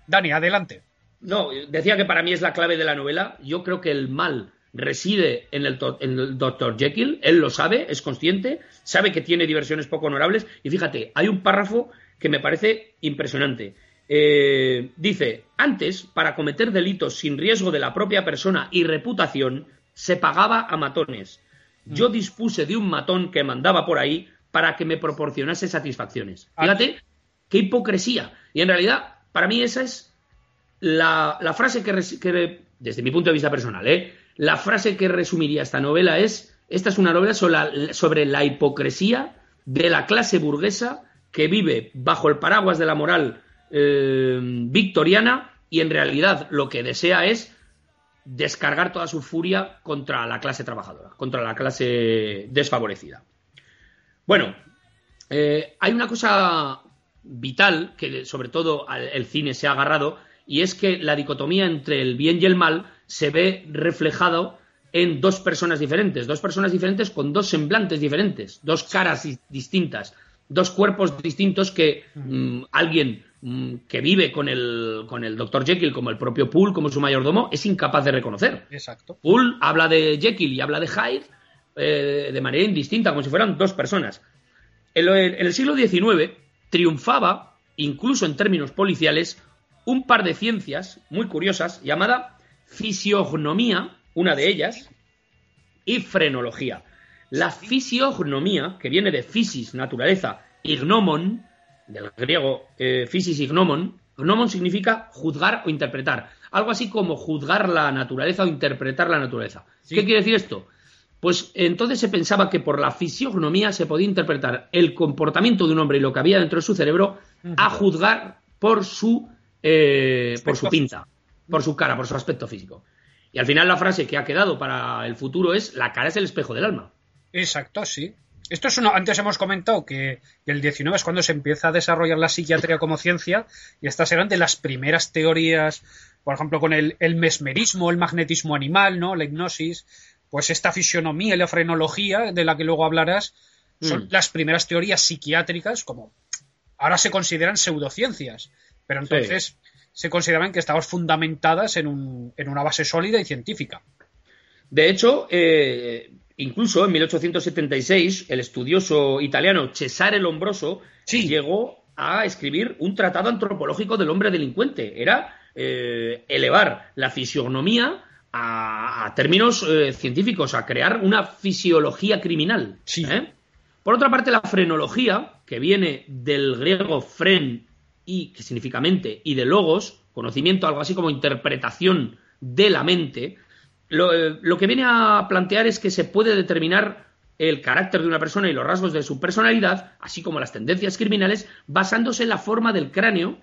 Dani, adelante. No, decía que para mí es la clave de la novela. Yo creo que el mal reside en el, en Dr. Jekyll, él lo sabe, es consciente, sabe que tiene diversiones poco honorables. Y fíjate, hay un párrafo que me parece impresionante. Eh, dice, antes, para cometer delitos sin riesgo de la propia persona y reputación, se pagaba a matones. Mm. Yo dispuse de un matón que mandaba por ahí para que me proporcionase satisfacciones. Ah. Fíjate, qué hipocresía. Y en realidad, para mí esa es la, frase que, que, desde mi punto de vista personal, ¿eh? La frase que resumiría esta novela es, esta es una novela sobre la, hipocresía de la clase burguesa que vive bajo el paraguas de la moral eh, victoriana y en realidad lo que desea es descargar toda su furia contra la clase trabajadora, contra la clase desfavorecida. Bueno, eh, hay una cosa vital que sobre todo el cine se ha agarrado y es que la dicotomía entre el bien y el mal se ve reflejado en dos personas diferentes, dos personas diferentes con dos semblantes diferentes, dos caras distintas, dos cuerpos distintos que mm, alguien mm, que vive con el, con el Dr. Jekyll, como el propio Poole, como su mayordomo, es incapaz de reconocer. Exacto. Poole habla de Jekyll y habla de Hyde eh, de manera indistinta, como si fueran dos personas. en el siglo XIX triunfaba, incluso en términos policiales, un par de ciencias muy curiosas llamada fisiognomía, una de ellas, y frenología. La fisiognomía, que viene de physis, naturaleza, y gnomon, del griego eh, physis y gnomon, gnomon significa juzgar o interpretar. Algo así como juzgar la naturaleza o interpretar la naturaleza. ¿Qué quiere decir esto? Pues entonces se pensaba que por la fisiognomía se podía interpretar el comportamiento de un hombre y lo que había dentro de su cerebro a juzgar por su eh, por su pinta, por su cara, por su aspecto físico. Y al final la frase que ha quedado para el futuro es la cara es el espejo del alma. Exacto, sí. Esto es uno, antes hemos comentado que el 19 es cuando se empieza a desarrollar la psiquiatría como ciencia y estas eran de las primeras teorías, por ejemplo, con el, mesmerismo, el magnetismo animal, ¿no? La hipnosis, pues esta fisionomía y la frenología de la que luego hablarás son mm. las primeras teorías psiquiátricas como ahora se consideran pseudociencias. Pero entonces se consideraban que estaban fundamentadas en, un, en, una base sólida y científica. De hecho, eh, incluso en 1876, el estudioso italiano Cesare Lombroso llegó a escribir un tratado antropológico del hombre delincuente. Era eh, elevar la fisionomía a, términos eh, científicos, a crear una fisiología criminal. Por otra parte, la frenología, que viene del griego fren y que significa mente, y de logos, conocimiento, algo así como interpretación de la mente, eh, lo, que viene a plantear es que se puede determinar el carácter de una persona y los rasgos de su personalidad, así como las tendencias criminales, basándose en la forma del cráneo,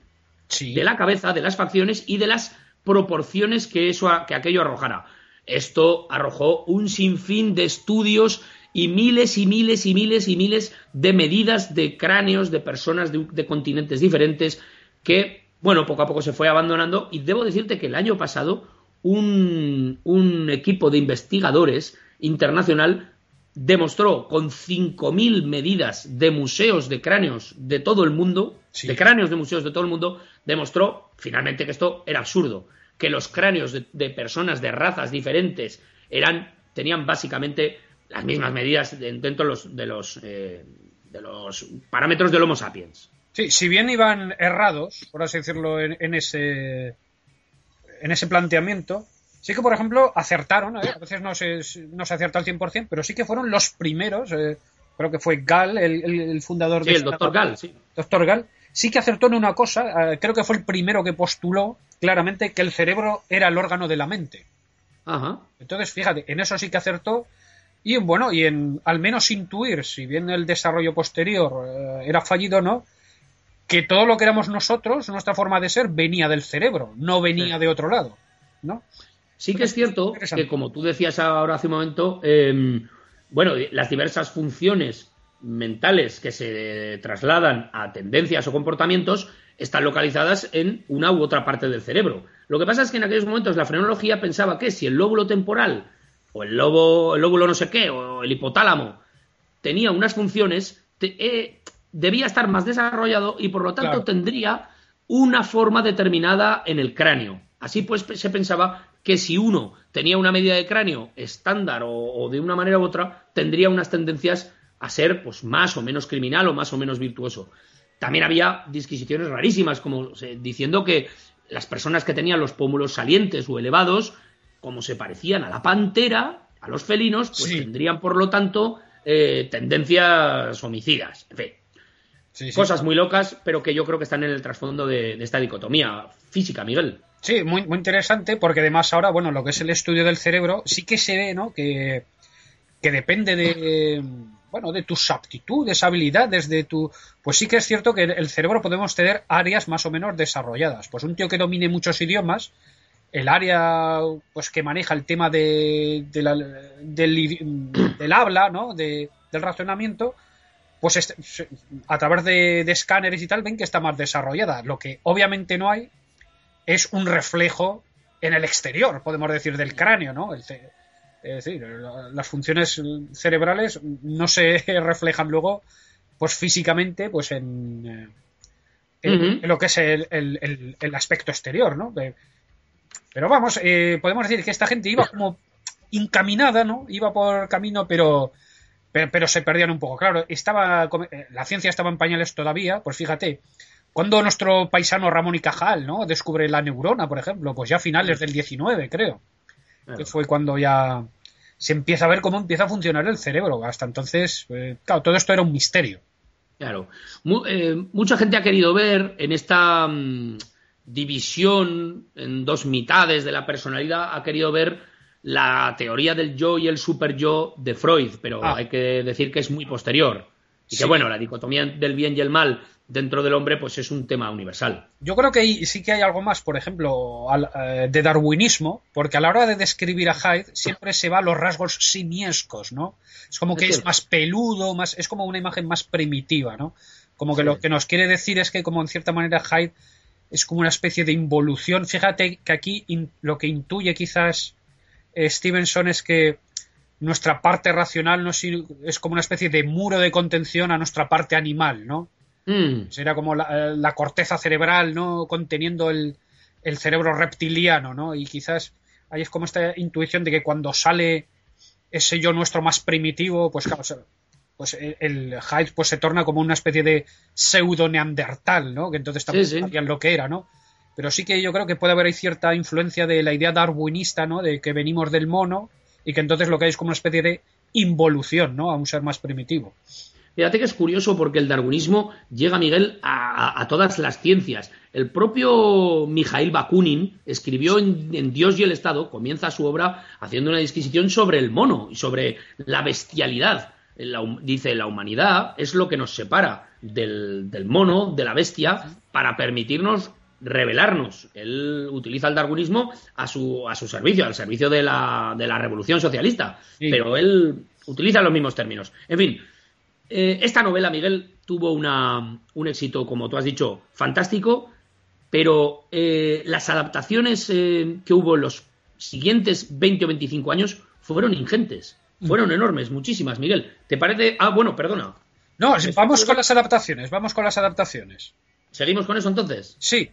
de la cabeza, de las facciones y de las proporciones que, eso, que aquello arrojara. Esto arrojó un sinfín de estudios y miles y miles y miles y miles de medidas de cráneos de personas de, continentes diferentes que, bueno, poco a poco se fue abandonando. Y debo decirte que el año pasado un, un equipo de investigadores internacional demostró con 5.000 medidas de museos de cráneos de todo el mundo, de cráneos de museos de todo el mundo, demostró finalmente que esto era absurdo, que los cráneos de, personas de razas diferentes eran, tenían básicamente las mismas medidas dentro de los, de los, eh, de los parámetros del Homo sapiens. Sí, si bien iban errados, por así decirlo, en, ese en ese planteamiento, sí que, por ejemplo, acertaron, ¿eh? a veces no se, no se acierta al 100%, pero sí que fueron los primeros, eh, creo que fue Gall, el, fundador de... Sí, el doctor Gall, sí. Doctor Gall, sí que acertó en una cosa, eh, creo que fue el primero que postuló claramente que el cerebro era el órgano de la mente. Ajá. Entonces, fíjate, en eso sí que acertó. Y bueno, y en al menos intuir, si bien el desarrollo posterior era fallido no, que todo lo que éramos nosotros, nuestra forma de ser, venía del cerebro, no venía de otro lado, ¿no? Sí que es cierto que, como tú decías ahora hace un momento, em, bueno, las diversas funciones mentales que se trasladan a tendencias o comportamientos están localizadas en una u otra parte del cerebro. Lo que pasa es que en aquellos momentos la frenología pensaba que si el lóbulo temporal o el, lobo, el lóbulo no sé qué o el hipotálamo tenía unas funciones, eh, debía estar más desarrollado y por lo tanto tendría una forma determinada en el cráneo. Así pues se pensaba que si uno tenía una medida de cráneo estándar o, de una manera u otra, tendría unas tendencias a ser pues más o menos criminal o más o menos virtuoso. También había disquisiciones rarísimas, como diciendo que las personas que tenían los pómulos salientes o elevados, como se parecían a la pantera, a los felinos, pues tendrían, por lo tanto, eh, tendencias homicidas. En fin, Cosas muy locas, pero que yo creo que están en el trasfondo de, esta dicotomía física, Miguel. Sí, muy, muy interesante, porque además ahora, bueno, lo que es el estudio del cerebro, sí que se ve, ¿no? Que, que depende de, bueno, de tus aptitudes, habilidades, de tu... Pues sí que es cierto que el cerebro podemos tener áreas más o menos desarrolladas. Pues un tío que domine muchos idiomas, el área pues que maneja el tema de, del, del, habla, ¿no? De, del razonamiento, pues a través de, escáneres y tal ven que está más desarrollada. Lo que obviamente no hay es un reflejo en el exterior, podemos decir, del cráneo, ¿no? es decir, las funciones cerebrales no se reflejan luego, pues físicamente, pues en, eh, lo que es el, aspecto exterior, ¿no? Pero vamos, eh, podemos decir que esta gente iba como encaminada, ¿no? Iba por camino, pero pero, se perdían un poco. Claro, estaba eh, la ciencia estaba en pañales todavía, pues fíjate, cuando nuestro paisano Ramón y Cajal, ¿no? Descubre la neurona, por ejemplo, pues ya a finales del 19, creo. Que fue cuando ya se empieza a ver cómo empieza a funcionar el cerebro. Hasta entonces, eh, claro, todo esto era un misterio. Claro. Eh, mucha gente ha querido ver en esta mm, división en dos mitades de la personalidad, ha querido ver la teoría del yo y el super yo de Freud, pero ah. hay que decir que es muy posterior. Y que bueno, la dicotomía del bien y el mal dentro del hombre, pues es un tema universal. Yo creo que sí que hay algo más, por ejemplo, eh, de darwinismo, porque a la hora de describir a Hyde siempre se va a los rasgos simiescos, ¿no? Es como que es, más peludo, más, es como una imagen más primitiva, ¿no? Como que lo que nos quiere decir es que, como en cierta manera, Hyde es como una especie de involución. Fíjate que aquí lo que intuye quizás Stevenson es que nuestra parte racional no es, como una especie de muro de contención a nuestra parte animal, ¿no? Mm. Sería como la, corteza cerebral, ¿no? Conteniendo el, cerebro reptiliano, ¿no? Y quizás ahí es como esta intuición de que cuando sale ese yo nuestro más primitivo, pues claro, pues el, Hyde pues se torna como una especie de pseudo neandertal, ¿no? Que entonces también sabían lo que era, ¿no? Pero sí que yo creo que puede haber ahí cierta influencia de la idea darwinista, ¿no? De que venimos del mono y que entonces lo que hay es como una especie de involución, ¿no? A un ser más primitivo. Fíjate que es curioso porque el darwinismo llega, Miguel, a, todas las ciencias. El propio Mijail Bakunin escribió en, Dios y el Estado, comienza su obra haciendo una disquisición sobre el mono y sobre la bestialidad. Dice, la humanidad es lo que nos separa del, del mono, de la bestia, para permitirnos revelarnos. Él utiliza el darwinismo a su, a su servicio, al servicio de la, de la revolución socialista, pero él utiliza los mismos términos. En fin, eh, esta novela, Miguel, tuvo una, un éxito, como tú has dicho, fantástico, pero eh, las adaptaciones eh, que hubo en los siguientes 20 o 25 años fueron ingentes. Fueron enormes, muchísimas, Miguel. ¿Te parece? Ah, bueno, perdona. No, vamos con las adaptaciones, vamos con las adaptaciones. ¿Seguimos con eso entonces? Sí.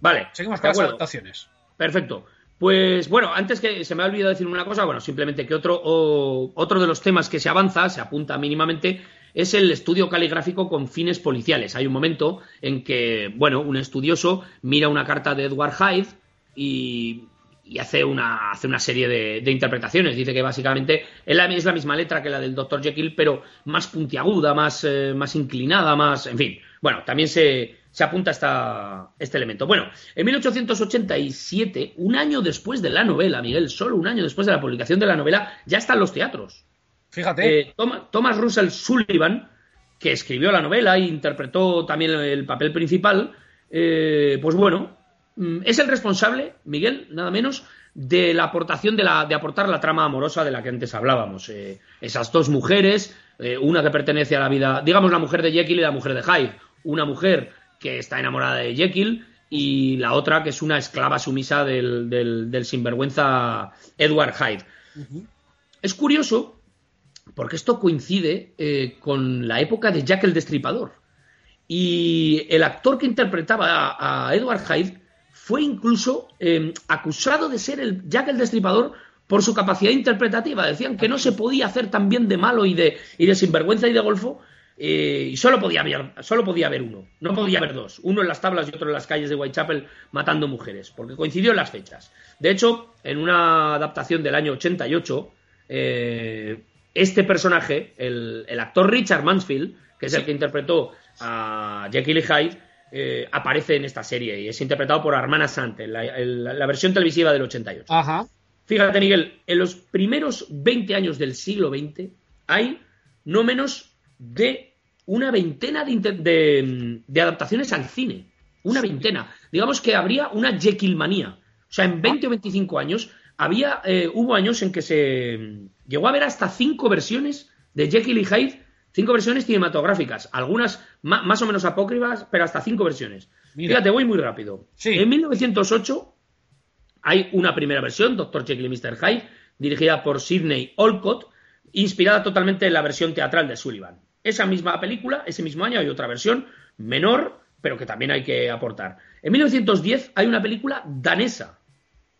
Vale. Seguimos con las adaptaciones. Perfecto. Pues bueno, antes que se me ha olvidado decir una cosa, bueno, simplemente que otro, otro de los temas que se avanza, se apunta mínimamente, es el estudio caligráfico con fines policiales. Hay un momento en que, bueno, un estudioso mira una carta de Edward Hyde y, hace, una, hace una serie de, interpretaciones. Dice que básicamente es la, misma letra que la del Dr. Jekyll, pero más puntiaguda, más, eh, más inclinada, más. En fin. Bueno, también se, se apunta esta, este elemento. Bueno, en 1887, un año después de la novela, Miguel, solo un año después de la publicación de la novela, ya están los teatros. Fíjate. Eh, Thomas Russell Sullivan, que escribió la novela e interpretó también el papel principal, eh, pues bueno, es el responsable, Miguel, nada menos, de la aportación de, la, de aportar la trama amorosa de la que antes hablábamos. Eh, esas dos mujeres, una que pertenece a la vida, digamos la mujer de Jekyll y la mujer de Hyde, una mujer que está enamorada de Jekyll, y la otra que es una esclava sumisa del, del, sinvergüenza Edward Hyde. Es curioso porque esto coincide eh, con la época de Jack el Destripador. Y el actor que interpretaba a, Edward Hyde fue incluso em, acusado de ser el Jack el Destripador por su capacidad interpretativa. Decían que no se podía hacer tan bien de malo y de, y de sinvergüenza y de golfo eh, y solo podía, haber, solo podía haber uno, no podía haber dos, uno en las tablas y otro en las calles de Whitechapel matando mujeres, porque coincidió en las fechas. De hecho, en una adaptación del año 88, eh, este personaje, el, actor Richard Mansfield, que es el que interpretó a Jekyll y Hyde, eh, aparece en esta serie y es interpretado por Armana Sant, en la, versión televisiva del 88. Fíjate, Miguel, en los primeros 20 años del siglo XX hay no menos de una veintena de, adaptaciones al cine. Una veintena. Digamos que habría una Jekyllmanía. O sea, en 20 o 25 años había, eh, hubo años en que se llegó a ver hasta cinco versiones de Jekyll y Hyde, cinco versiones cinematográficas, algunas más o menos apócrifas, pero hasta cinco versiones. Fíjate, voy muy rápido. En 1908 hay una primera versión, Dr. Jekyll y Mr. Hyde, dirigida por Sidney Olcott, inspirada totalmente en la versión teatral de Sullivan. Esa misma película, ese mismo año, hay otra versión menor, pero que también hay que aportar. En 1910 hay una película danesa,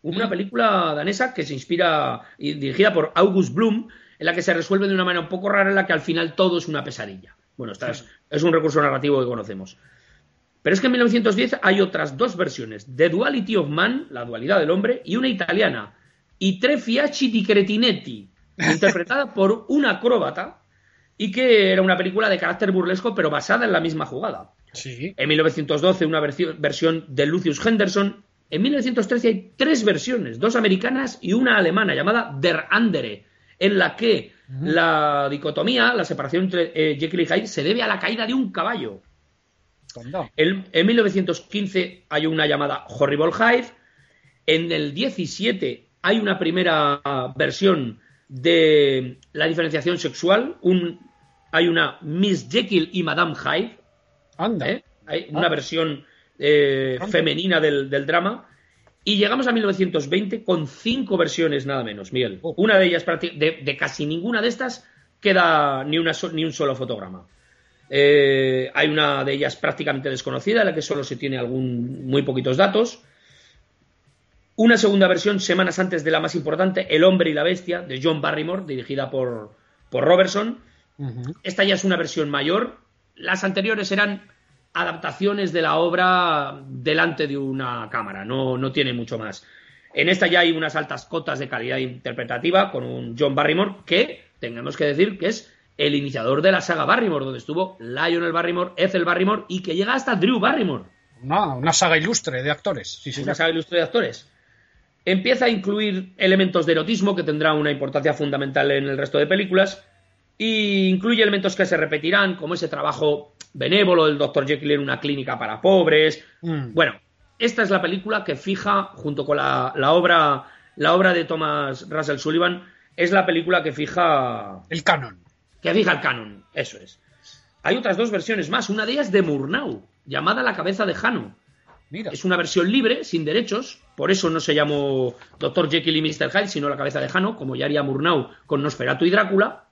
una mm. película danesa que se inspira, y dirigida por August Blum, en la que se resuelve de una manera un poco rara, en la que al final todo es una pesadilla. Bueno, esta es, es un recurso narrativo que conocemos. Pero es que en 1910 hay otras dos versiones, The Duality of Man, la dualidad del hombre, y una italiana, I tre fiaci di cretinetti, interpretada por un acróbata y que era una película de carácter burlesco, pero basada en la misma jugada. Sí. En 1912, una versión de Lucius Henderson. En 1913 hay tres versiones, dos americanas y una alemana, llamada Der Andere, en la que la dicotomía, la separación entre eh, Jekyll y Hyde, se debe a la caída de un caballo. En, en, 1915 hay una llamada Horrible Hyde. En el 17 hay una primera versión de la diferenciación sexual, un hay una Miss Jekyll y Madame Hyde. Anda. ¿eh? Hay una versión eh, femenina del, drama. Y llegamos a 1920 con cinco versiones nada menos, Miguel. Oh. Una de ellas, de, casi ninguna de estas, queda ni, una ni un solo fotograma. Eh, hay una de ellas prácticamente desconocida, en la que solo se tiene algún, muy poquitos datos. Una segunda versión, semanas antes de la más importante, El hombre y la bestia, de John Barrymore, dirigida por, por Robertson. Esta ya es una versión mayor. Las anteriores eran adaptaciones de la obra delante de una cámara, no, no tiene mucho más. En esta ya hay unas altas cotas de calidad interpretativa con un John Barrymore que, tenemos que decir, que es el iniciador de la saga Barrymore, donde estuvo Lionel Barrymore, Ethel Barrymore y que llega hasta Drew Barrymore. Una, saga ilustre de actores. Sí, una saga ilustre de actores. Empieza a incluir elementos de erotismo que tendrá una importancia fundamental en el resto de películas y incluye elementos que se repetirán, como ese trabajo benévolo del Dr. Jekyll en una clínica para pobres. Mm. Bueno, esta es la película que fija, junto con la, obra, la obra de Thomas Russell Sullivan, es la película que fija. El canon. Que fija el canon, eso es. Hay otras dos versiones más, una de ellas de Murnau, llamada La cabeza de Jano, Es una versión libre, sin derechos, por eso no se llamó Dr. Jekyll y Mr. Hyde, sino La cabeza de Jano, como ya haría Murnau con Nosferatu y Drácula,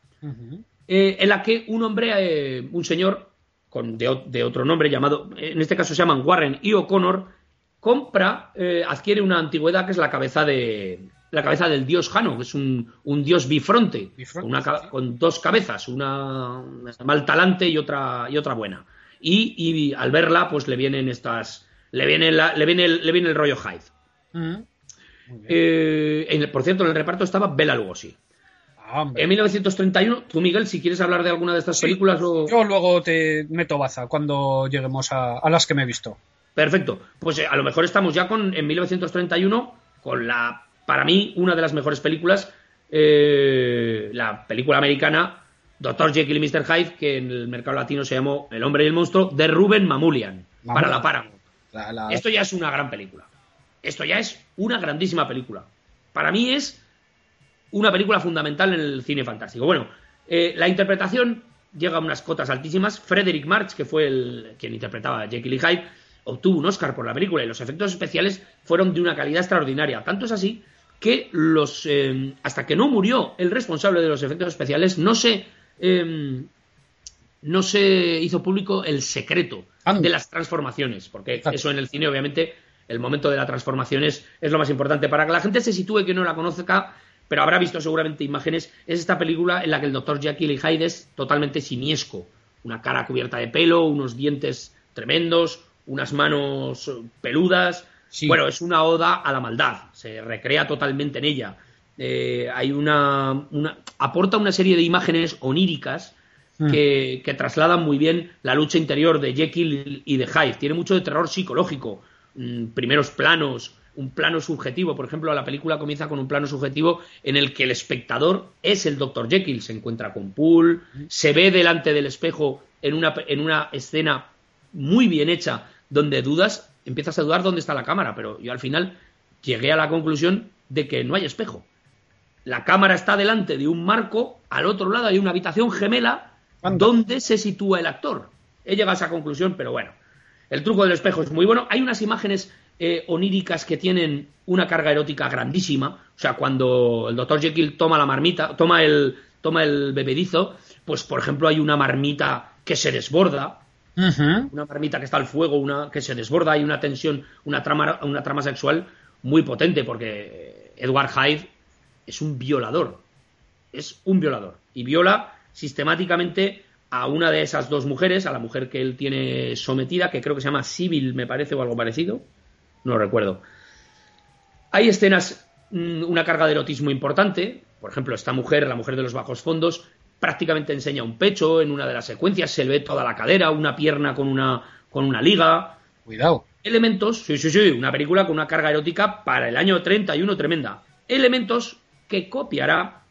eh, en la que un hombre, eh, un señor con, de, otro nombre llamado, en este caso se llaman Warren y O'Connor, compra, eh, adquiere una antigüedad que es la cabeza de la cabeza del dios Jano, que es un, dios bifronte, con, dos cabezas, una, mal talante y otra, y otra buena. Y, al verla, pues le vienen estas, le viene, le viene, el, le viene el rollo Hyde. Por cierto, en el reparto estaba Bela Lugosi. En 1931, tú Miguel, si quieres hablar de alguna de estas películas Yo luego te meto baza cuando lleguemos a, las que me he visto. Perfecto. Pues eh, a lo mejor estamos ya con, en 1931, con la, para mí, una de las mejores películas, eh, la película americana Dr. Jekyll y Mr. Hyde, que en el mercado latino se llamó El hombre y el monstruo, de Ruben Mamulian, para la Paramount. Esto ya es una gran película. Esto ya es una grandísima película. Para mí es una película fundamental en el cine fantástico. Bueno, eh, la interpretación llega a unas cotas altísimas. Frederick March, que fue el quien interpretaba a Jekyll y Hyde, obtuvo un Oscar por la película y los efectos especiales fueron de una calidad extraordinaria. Tanto es así que los eh, hasta que no murió el responsable de los efectos especiales no se em, no se hizo público el secreto de las transformaciones, porque eso en el cine obviamente el momento de la transformación es, es, lo más importante. Para que la gente se sitúe que no la conozca, pero habrá visto seguramente imágenes, es esta película en la que el doctor Jekyll y Hyde es totalmente simiesco. Una cara cubierta de pelo, unos dientes tremendos, unas manos peludas. Bueno, es una oda a la maldad, se recrea totalmente en ella. Eh, hay una, aporta una serie de imágenes oníricas mm. que, que, trasladan muy bien la lucha interior de Jekyll y de Hyde. Tiene mucho de terror psicológico, mm, primeros planos, un plano subjetivo. Por ejemplo, la película comienza con un plano subjetivo en el que el espectador es el Dr. Jekyll, se encuentra con Poole, se ve delante del espejo en una, en una escena muy bien hecha donde dudas, empiezas a dudar dónde está la cámara, pero yo al final llegué a la conclusión de que no hay espejo. La cámara está delante de un marco, al otro lado hay una habitación gemela donde se sitúa el actor. He llegado a esa conclusión, pero bueno. El truco del espejo es muy bueno. Hay unas imágenes eh, oníricas que tienen una carga erótica grandísima. O sea, cuando el doctor Jekyll toma la marmita, toma el, toma el bebedizo, pues por ejemplo hay una marmita que se desborda, una marmita que está al fuego, una que se desborda, hay una tensión, una trama, una trama sexual muy potente, porque Edward Hyde es un violador, es un violador, y viola sistemáticamente a una de esas dos mujeres, a la mujer que él tiene sometida, que creo que se llama Sibyl, me parece, o algo parecido, no recuerdo. Hay escenas, mm, una carga de erotismo importante, por ejemplo, esta mujer, la mujer de los bajos fondos, prácticamente enseña un pecho en una de las secuencias, se ve toda la cadera, una pierna con una, con una liga. Cuidado. Elementos, sí, sí, sí, una película con una carga erótica para el año 31 tremenda. Elementos que copiará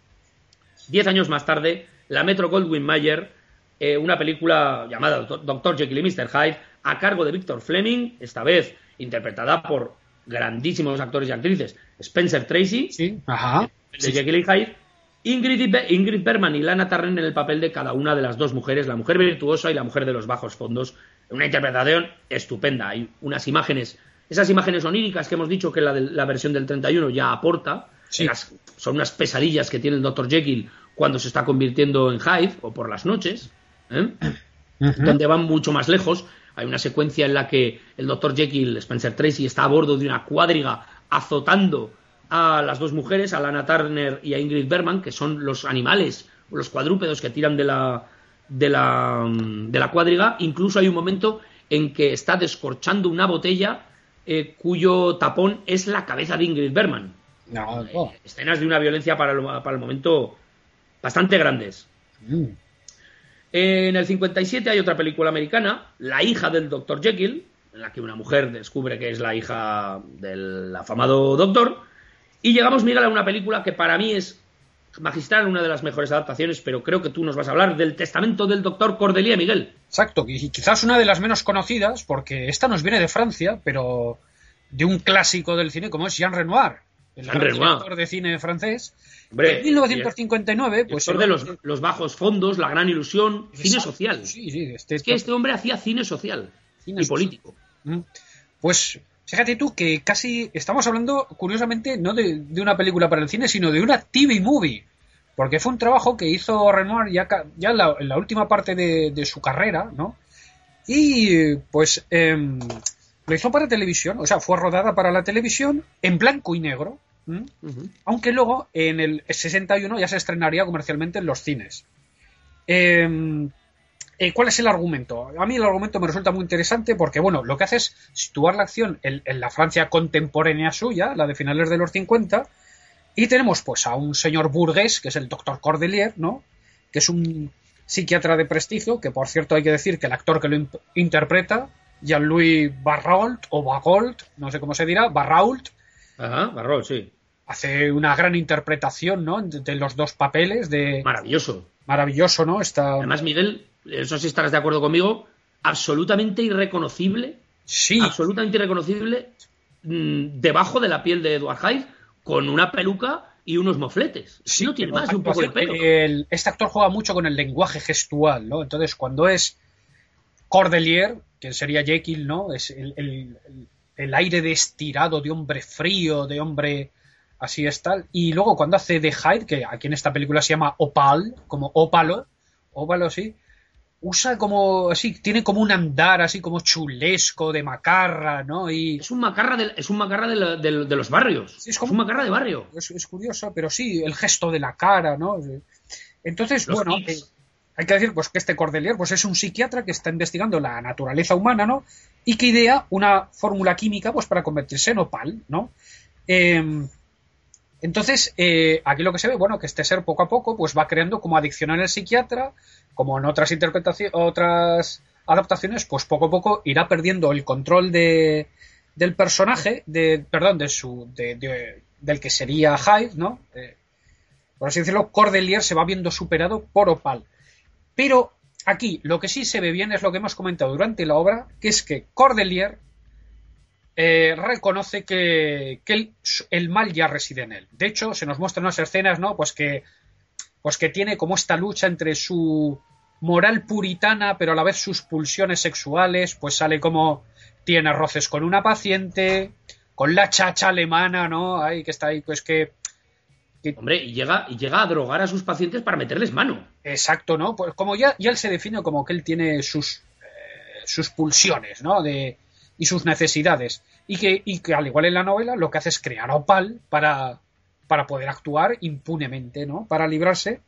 diez años más tarde la Metro Goldwyn Mayer, eh, una película llamada Doctor Jekyll y Mr. Hyde, a cargo de Victor Fleming, esta vez interpretada por grandísimos actores y actrices. Spencer Tracy, sí, ajá, de Jekyll y Hyde, Ingrid, Ingrid Bergman y Lana Turner en el papel de cada una de las dos mujeres, la mujer virtuosa y la mujer de los bajos fondos. Una interpretación estupenda. Hay unas imágenes, esas imágenes oníricas que hemos dicho que la, de, la versión del 31 ya aporta. son unas pesadillas que tiene el Dr. Jekyll cuando se está convirtiendo en Hyde o por las noches, ¿eh? donde van mucho más lejos. Hay una secuencia en la que el Dr. Jekyll, Spencer Tracy, está a bordo de una cuadriga azotando a las dos mujeres, a Lana Turner y a Ingrid Bergman, que son los animales, los cuadrúpedos que tiran de la, de la, de la cuadriga. Incluso hay un momento en que está descorchando una botella eh, cuyo tapón es la cabeza de Ingrid Bergman. Eh, escenas de una violencia para el, para el momento bastante grandes. Mm. En el 57 hay otra película americana, La hija del Dr. Jekyll, en la que una mujer descubre que es la hija del afamado doctor. Y llegamos, Miguel, a una película que para mí es magistral, una de las mejores adaptaciones, pero creo que tú nos vas a hablar del testamento del doctor Cordelia, Miguel. Exacto, y quizás una de las menos conocidas, porque esta nos viene de Francia, pero de un clásico del cine como es Jean Renoir el director de cine francés. en 1959, pues. de los, bajos fondos, la gran ilusión, cine social. Sí, sí, este, es que este hombre hacía cine social y político. Mm. Pues fíjate tú que casi estamos hablando, curiosamente, no de, una película para el cine, sino de una TV movie. Porque fue un trabajo que hizo Renoir ya, ya en, la, última parte de, su carrera, ¿no? Y pues em, lo hizo para televisión, o sea, fue rodada para la televisión en blanco y negro. Aunque luego en el 61 ya se estrenaría comercialmente en los cines. Em, eh, ¿Cuál es el argumento? A mí el argumento me resulta muy interesante porque, bueno, lo que hace es situar la acción en, la Francia contemporánea suya, la de finales de los 50, y tenemos pues a un señor burgués, que es el doctor Cordelier, ¿no? Que es un psiquiatra de prestigio, que por cierto hay que decir que el actor que lo interpreta, Jean-Louis Barrault, o Bagolt, no sé cómo se dirá, Barrault. Ajá, Barrault, sí. Hace una gran interpretación, ¿no? De, los dos papeles de... Maravilloso. Maravilloso, ¿no? Está... Además, Miguel, eso sí estarás de acuerdo conmigo, absolutamente irreconocible. Sí. Absolutamente irreconocible mm, debajo de la piel de Edward Hyde con una peluca y unos mofletes. Sí, no tiene más un poco de pelo. este actor juega mucho con el lenguaje gestual, ¿no? Entonces, cuando es Cordelier, que sería Jekyll, ¿no? Es el, el, aire de estirado, de hombre frío, de hombre así es tal. Y luego cuando hace de Hyde, que aquí en esta película se llama Opal, como ópalo, ópalo, sí, usa como así, tiene como un andar así como chulesco de macarra, ¿no? Y es un macarra de, es un macarra de, los barrios. es, como, un macarra de barrio. Es, curioso, pero sí, el gesto de la cara, ¿no? Entonces, bueno, eh, hay que decir pues que este Cordelier pues es un psiquiatra que está investigando la naturaleza humana, ¿no? Y que idea una fórmula química pues para convertirse en opal, ¿no? Em, entonces, eh, aquí lo que se ve, bueno, que este ser poco a poco pues va creando como adicción en el psiquiatra, como en otras interpretaciones, otras adaptaciones, pues poco a poco irá perdiendo el control de, del personaje, de, perdón, de su, de, del que sería Hyde, ¿no? Por así decirlo, Cordelier se va viendo superado por Opal. Pero aquí lo que sí se ve bien es lo que hemos comentado durante la obra, que es que Cordelier eh, reconoce que, el, mal ya reside en él. De hecho, se nos muestran unas escenas, ¿no? Pues que, pues que tiene como esta lucha entre su moral puritana, pero a la vez sus pulsiones sexuales, pues sale como tiene roces con una paciente, con la chacha alemana, ¿no? Ahí que está ahí, pues que Hombre, y llega, y llega a drogar a sus pacientes para meterles mano. Exacto, ¿no? Pues como ya, ya él se define como que él tiene sus, eh, sus pulsiones, ¿no? De, y sus necesidades. Y que, y que al igual en la novela, lo que hace es crear a Opal para, para poder actuar impunemente, ¿no? Para librarse.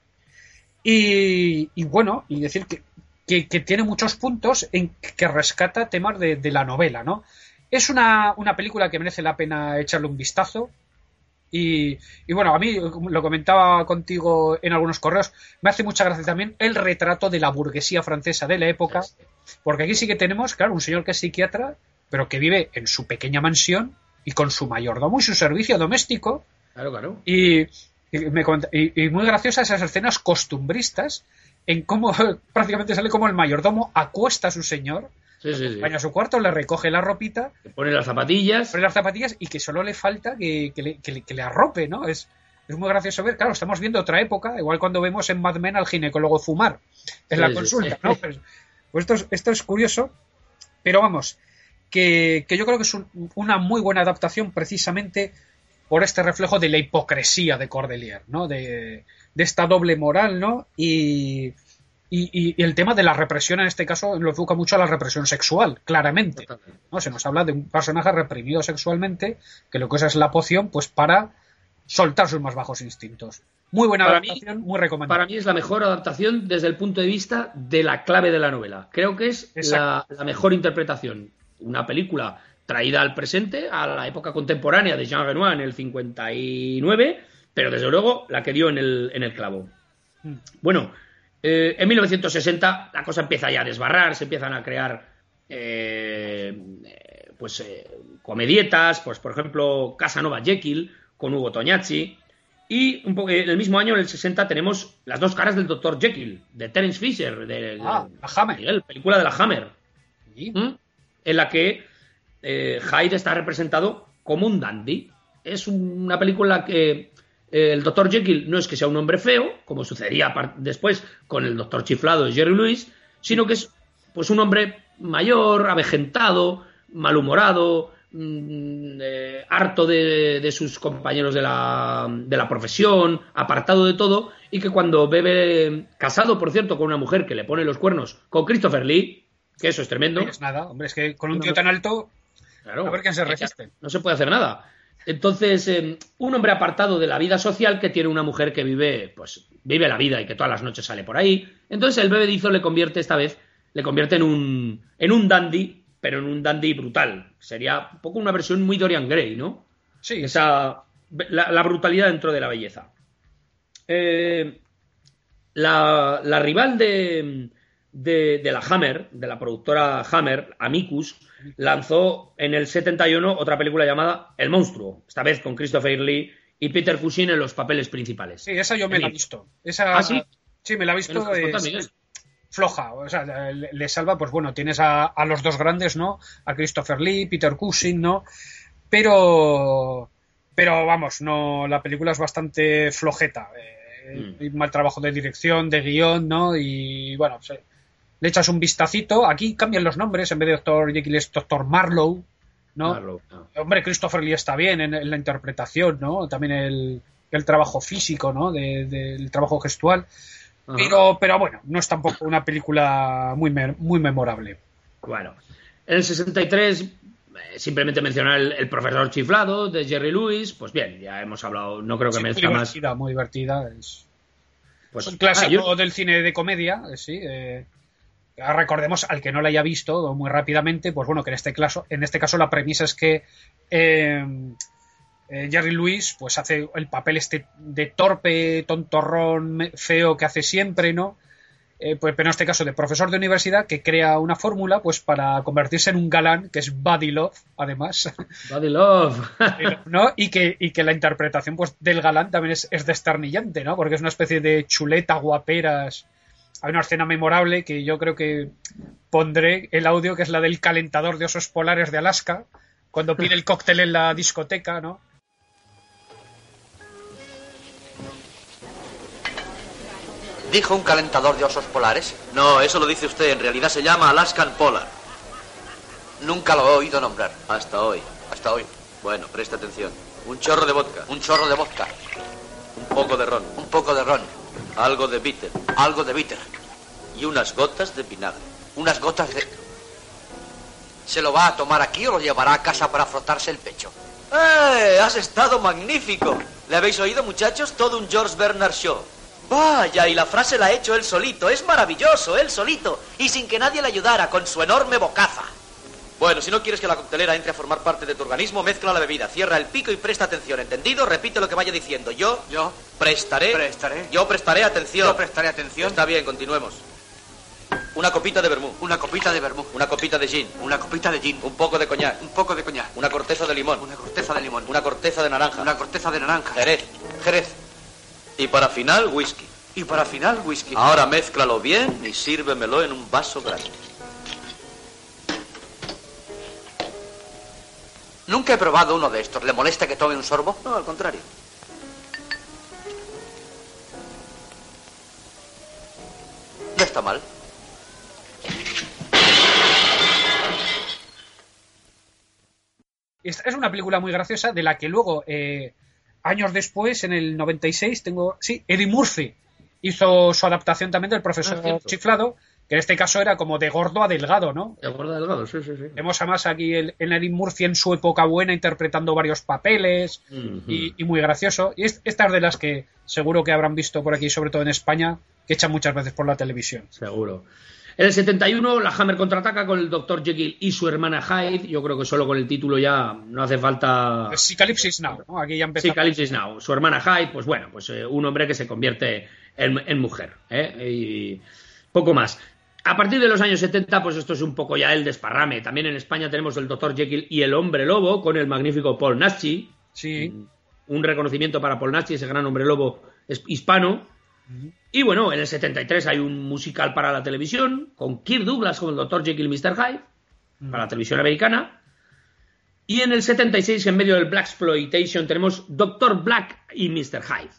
Y, y bueno, y decir que, que, tiene muchos puntos en que rescata temas de, de la novela, ¿no? Es una, una película que merece la pena echarle un vistazo. Y, bueno, a mí lo comentaba contigo en algunos correos, me hace mucha gracia también el retrato de la burguesía francesa de la época, porque aquí sí que tenemos, claro, un señor que es psiquiatra, pero que vive en su pequeña mansión y con su mayordomo y su servicio doméstico. Claro, claro. Y, y, muy graciosas esas escenas costumbristas en cómo prácticamente sale como el mayordomo acuesta a su señor Sí, sí, a su cuarto, le recoge la ropita. Le pone las zapatillas. Pone las zapatillas y que solo le falta que, le, arrope, ¿no? Es, es muy gracioso ver. Claro, estamos viendo otra época, igual cuando vemos en Mad Men al ginecólogo fumar en la consulta, ¿no? Pues, pues, esto, es, esto es curioso, pero vamos, que, yo creo que es una muy buena adaptación precisamente por este reflejo de la hipocresía de Cordelier, ¿no? De, de esta doble moral, ¿no? Y, y, el tema de la represión en este caso lo enfoca mucho a la represión sexual, claramente. ¿no? Se nos habla de un personaje reprimido sexualmente que lo que usa es la poción pues para soltar sus más bajos instintos. Muy buena adaptación, muy recomendable. Para mí es la mejor adaptación desde el punto de vista de la clave de la novela. Creo que es la, mejor interpretación. Una película traída al presente, a la época contemporánea de Jean Renoir en el 59, pero desde luego la que dio en el, en el clavo. Mm. Bueno, eh, en 1960 la cosa empieza ya a desbarrar, se empiezan a crear eh, pues eh, comedietas, pues por ejemplo Casanova Jekyll con Hugo Tognazzi y un en el mismo año, en el 60, tenemos las dos caras del Dr. Jekyll, de Terence Fisher, de, ah, la Hammer. película de la Hammer, ¿Mm? En la que Hyde está representado como un dandy. Es una película que el doctor Jekyll no es que sea un hombre feo, como sucedería después con el doctor chiflado de Jerry Lewis, sino que es pues un hombre mayor, avejentado, malhumorado, mm, eh, harto de, sus compañeros de la, de la profesión, apartado de todo, y que cuando bebe, casado por cierto con una mujer que le pone los cuernos con Christopher Lee, que eso es tremendo. No es nada, hombre, es que con un tío tan alto, claro, a ver quién se resiste. No se puede hacer nada. Entonces, eh, un hombre apartado de la vida social que tiene una mujer que vive, pues, vive la vida y que todas las noches sale por ahí. Entonces el bebedizo le convierte esta vez, le convierte en un, en un dandy, pero en un dandy brutal. Sería un poco una versión muy Dorian Gray, ¿no? Sí. Esa, la, brutalidad dentro de la belleza. Eh, la, la, rival de, de, de, la Hammer, de la productora Hammer, Amicus, lanzó en el 71 otra película llamada El monstruo, esta vez con Christopher Lee y Peter Cushing en los papeles principales. Sí, esa yo me la he visto. Esa, ¿Ah, sí? Sí, me la he visto. Es, floja, o sea, le, salva, pues bueno, tienes a, los dos grandes, ¿no? A Christopher Lee, Peter Cushing, ¿no? Pero, pero vamos, no, la película es bastante flojeta. Eh, mm. Mal trabajo de dirección, de guion, ¿no? Y bueno, pues, le echas un vistacito. Aquí cambian los nombres, en vez de Doctor Jekyll es Doctor Marlowe, ¿no? Hombre, Christopher Lee está bien en, la interpretación, ¿no? También el, trabajo físico, ¿no? del trabajo gestual. Pero, pero bueno, no es tampoco una película muy, muy memorable. Bueno, en el 63 eh, simplemente mencionar el, profesor chiflado de Jerry Lewis, pues bien, ya hemos hablado, no creo que me merezca más. Muy divertida, es, pues, un clásico ah, del cine de comedia, eh, sí. Eh, recordemos al que no la haya visto muy rápidamente, pues bueno, que en este caso, en este caso la premisa es que eh, eh, Jerry Lewis pues hace el papel este de torpe, tontorrón, feo que hace siempre, ¿no? Eh, pues, pero en este caso de profesor de universidad que crea una fórmula pues para convertirse en un galán que es Buddy Love además Buddy Love ¿no? y que, y que la interpretación pues del galán también es, es desternillante ¿no? porque es una especie de chuleta guaperas hay una escena memorable que yo creo que pondré el audio, que es la del calentador de osos polares de Alaska, cuando pide el cóctel en la discoteca, ¿no? ¿Dijo un calentador de osos polares? No, eso lo dice usted. En realidad se llama Alaskan Polar. Nunca lo he oído nombrar. Hasta hoy. Hasta hoy. Bueno, presta atención. Un chorro de vodka. Un chorro de vodka. Un poco de ron. Un poco de ron. Algo de bitter. Algo de bitter. Y unas gotas de vinagre. Unas gotas de... ¿Se lo va a tomar aquí o lo llevará a casa para frotarse el pecho? ¡Eh! Has estado magnífico. ¿Le habéis oído, muchachos? Todo un George Bernard Shaw. Vaya, y la frase la ha hecho él solito. Es maravilloso, él solito. Y sin que nadie le ayudara, con su enorme bocaza. Bueno, si no quieres que la coctelera entre a formar parte de tu organismo, mezcla la bebida, cierra el pico y presta atención, ¿entendido? Repite lo que vaya diciendo. Yo... Yo... Prestaré... Prestaré... Yo prestaré atención. Yo prestaré atención. Está bien, continuemos. Una copita de vermú. Una copita de vermú. Una copita de gin. Una copita de gin. Un poco de coñac. Un poco de coñac. Una corteza de limón. Una corteza de limón. Una corteza de naranja. Una corteza de naranja. Jerez. Jerez. Y para final, whisky. Y para final, whisky. Ahora mézclalo bien y sírvemelo en un vaso grande. Nunca he probado uno de estos. ¿Le molesta que tome un sorbo? No, al contrario. No está mal. Esta es una película muy graciosa de la que luego, eh, años después, en el 96, tengo. Sí, Eddie Murphy hizo su adaptación también del profesor ah, Chiflado que en este caso era como de gordo a delgado, ¿no? De gordo a delgado, sí, sí, sí. Vemos además aquí el, en Eddie Murphy en su época buena interpretando varios papeles y, muy gracioso. Y es, estas de las que seguro que habrán visto por aquí, sobre todo en España, que echan muchas veces por la televisión. Seguro. En el 71 la Hammer contraataca con el Dr. Jekyll y su hermana Hyde. Yo creo que solo con el título ya no hace falta... Psicalipsis Now, ¿no? Aquí ya empezó. Psicalipsis Now. Su hermana Hyde, pues bueno, pues eh, un hombre que se convierte en, mujer. ¿eh? Y poco más. A partir de los años 70, pues esto es un poco ya el desparrame. También en España tenemos el Dr. Jekyll y el Hombre Lobo con el magnífico Paul Naschy. Sí. Un reconocimiento para Paul Naschy, ese gran hombre lobo hispano. Y bueno, en el 73 hay un musical para la televisión con Kirk Douglas como el Dr. Jekyll y Mr. Hyde para la televisión americana. Y en el 76, en medio del Black Exploitation, tenemos Dr. Black y Mr. Hyde.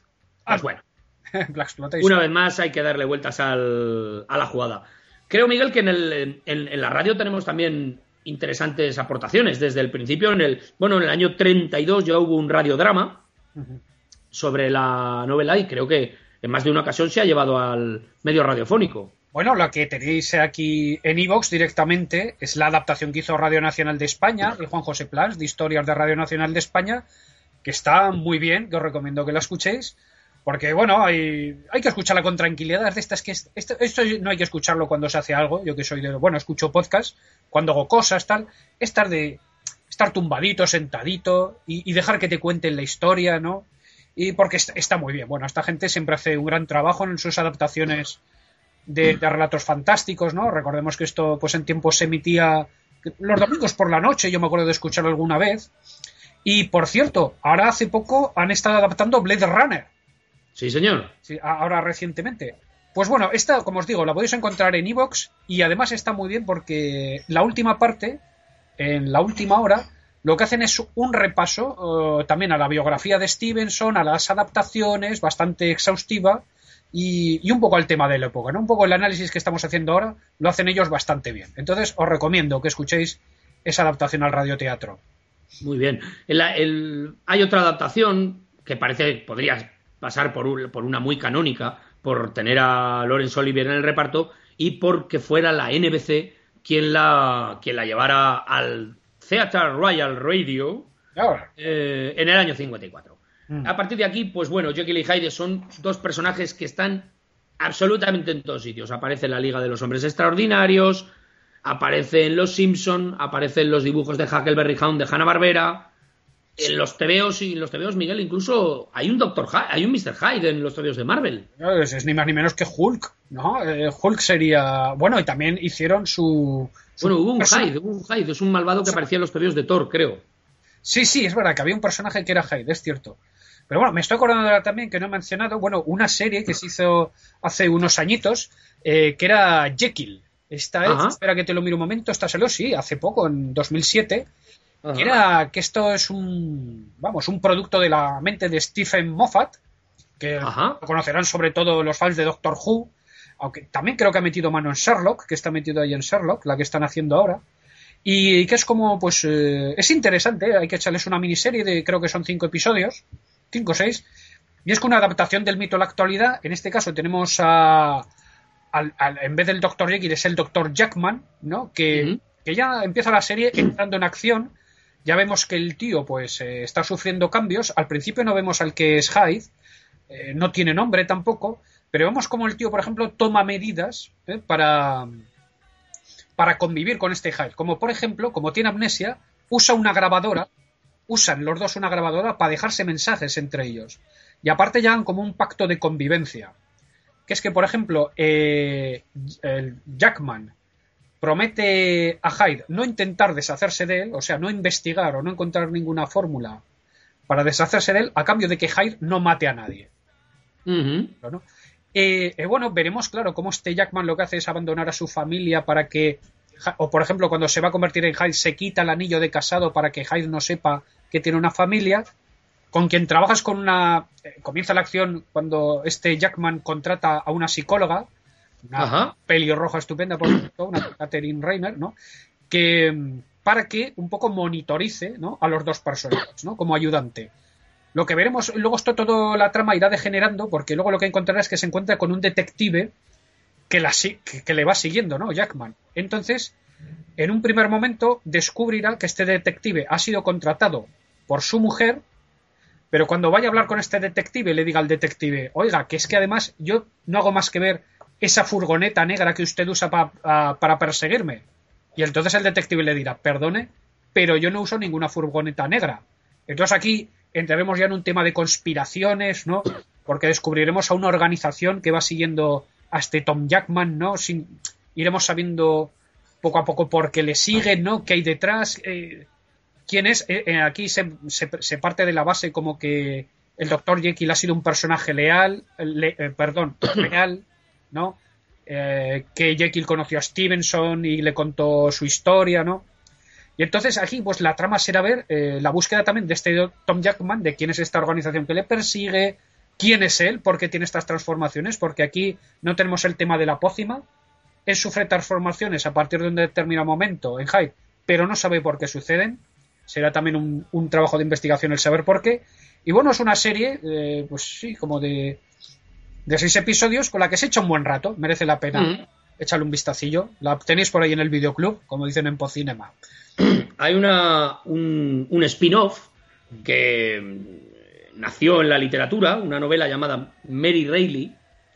Pues bueno. Una vez más hay que darle vueltas al, a la jugada. Creo, Miguel, que en, el, en, la radio tenemos también interesantes aportaciones. Desde el principio, en el, bueno, en el año 32 ya hubo un radiodrama sobre la novela y creo que en más de una ocasión se ha llevado al medio radiofónico. Bueno, la que tenéis aquí en Evox directamente es la adaptación que hizo Radio Nacional de España, de Juan José Plans, de Historias de Radio Nacional de España, que está muy bien, que os recomiendo que la escuchéis, porque bueno, hay, hay que escucharla con tranquilidad. De estas que esto, esto, no hay que escucharlo cuando se hace algo, yo que soy de, bueno, escucho podcast, cuando hago cosas, tal, estar de estar tumbadito, sentadito y, dejar que te cuenten la historia, ¿no? Y porque está muy bien. Bueno, esta gente siempre hace un gran trabajo en sus adaptaciones de, relatos fantásticos, ¿no? Recordemos que esto, pues en tiempo se emitía los domingos por la noche, yo me acuerdo de escucharlo alguna vez. Y por cierto, ahora hace poco han estado adaptando Blade Runner. Sí, señor. Sí, ahora recientemente. Pues bueno, esta, como os digo, la podéis encontrar en Evox y además está muy bien porque la última parte, en la última hora, lo que hacen es un repaso eh, también a la biografía de Stevenson, a las adaptaciones, bastante exhaustiva, y, un poco al tema de la época, ¿no? Un poco el análisis que estamos haciendo ahora lo hacen ellos bastante bien. Entonces os recomiendo que escuchéis esa adaptación al radioteatro. Muy bien. hay otra adaptación que parece podría pasar por, por, una muy canónica, por tener a Lawrence Olivier en el reparto y porque fuera la NBC quien la, quien la llevara al Theatre Royal Radio eh, en el año 54. Mm. A partir de aquí, pues bueno, Jekyll y Hyde son dos personajes que están absolutamente en todos sitios. Aparece en la Liga de los Hombres Extraordinarios, aparece en Los Simpson, aparece en los dibujos de Huckleberry Hound de Hanna Barbera, en los TVOs y en los TVOs, Miguel, incluso hay un Doctor Hyde, hay un Mr. Hyde en los TVOs de Marvel. es, ni más ni menos que Hulk, ¿no? Eh, Hulk sería. Bueno, y también hicieron su. bueno, hubo un Hyde, hubo un Hyde, es un malvado que aparecía en los TVOs de Thor, creo. Sí, sí, es verdad que había un personaje que era Hyde, es cierto. Pero bueno, me estoy acordando ahora también que no he mencionado, bueno, una serie que se hizo hace unos añitos, eh, que era Jekyll. Esta es, espera que te lo miro un momento, esta salió, sí, hace poco, en 2007. Que era que esto es un, vamos, un producto de la mente de Stephen Moffat, que lo conocerán sobre todo los fans de Doctor Who, aunque también creo que ha metido mano en Sherlock, que está metido ahí en Sherlock, la que están haciendo ahora. Y que es como, pues, eh, es interesante, hay que echarles una miniserie de, creo que son cinco episodios, 5 o 6. Y es que una adaptación del mito a la actualidad. En este caso tenemos a. en vez del Dr. Jekyll es el Dr. Jackman, ¿no? Que, ya empieza la serie entrando en acción. Ya vemos que el tío, pues, eh, está sufriendo cambios. Al principio no vemos al que es Hyde. Eh, no tiene nombre tampoco. Pero vemos como el tío, por ejemplo, toma medidas ¿eh? para. para convivir con este Hyde. Como por ejemplo, como tiene amnesia, usa una grabadora usan los dos una grabadora para dejarse mensajes entre ellos. Y aparte llegan como un pacto de convivencia. Que es que, por ejemplo, el Jackman promete a Hyde no intentar deshacerse de él, o sea, no investigar o no encontrar ninguna fórmula para deshacerse de él, a cambio de que Hyde no mate a nadie. Eh, eh, bueno, veremos, claro, cómo este Jackman lo que hace es abandonar a su familia para que o por ejemplo cuando se va a convertir en Hyde se quita el anillo de casado para que Hyde no sepa que tiene una familia. Con quien trabajas con una eh, comienza la acción cuando este Jackman contrata a una psicóloga una pelirroja estupenda por cierto una Catherine Reiner no que mm, para que un poco monitorice ¿no? a los dos personajes ¿no? como ayudante lo que veremos luego esto todo la trama irá degenerando porque luego lo que encontrará es que se encuentra con un detective que, la, que, le va siguiendo, ¿no? Jackman. Entonces, en un primer momento descubrirá que este detective ha sido contratado por su mujer, pero cuando vaya a hablar con este detective le diga al detective, oiga, que es que además yo no hago más que ver esa furgoneta negra que usted usa para perseguirme. Y entonces el detective le dirá, perdone, pero yo no uso ninguna furgoneta negra. Entonces aquí entraremos ya en un tema de conspiraciones, ¿no? Porque descubriremos a una organización que va siguiendo a este Tom Jackman, ¿no? Sin, iremos sabiendo poco a poco por qué le sigue, ¿no? ¿Qué hay detrás? Eh, ¿Quién es? Eh, eh, aquí se, se, parte de la base como que el Dr. Jekyll ha sido un personaje leal, perdón, ¿no? que Jekyll conoció a Stevenson y le contó su historia, ¿no? Y entonces aquí, pues la trama será ver la búsqueda también de este Tom Jackman, de quién es esta organización que le persigue, quién es él, por qué tiene estas transformaciones, porque aquí no tenemos el tema de la pócima. Él sufre transformaciones a partir de un determinado momento en Hyde pero no sabe por qué suceden. Será también un, trabajo de investigación el saber por qué. Y bueno, es una serie, eh, pues sí, como de, de seis episodios con la que se echa un buen rato. Merece la pena mm. echarle un vistacillo. La tenéis por ahí en el videoclub, como dicen en Pocinema. Hay una, un, un spin-off que nació en la literatura, una novela llamada Mary Reilly.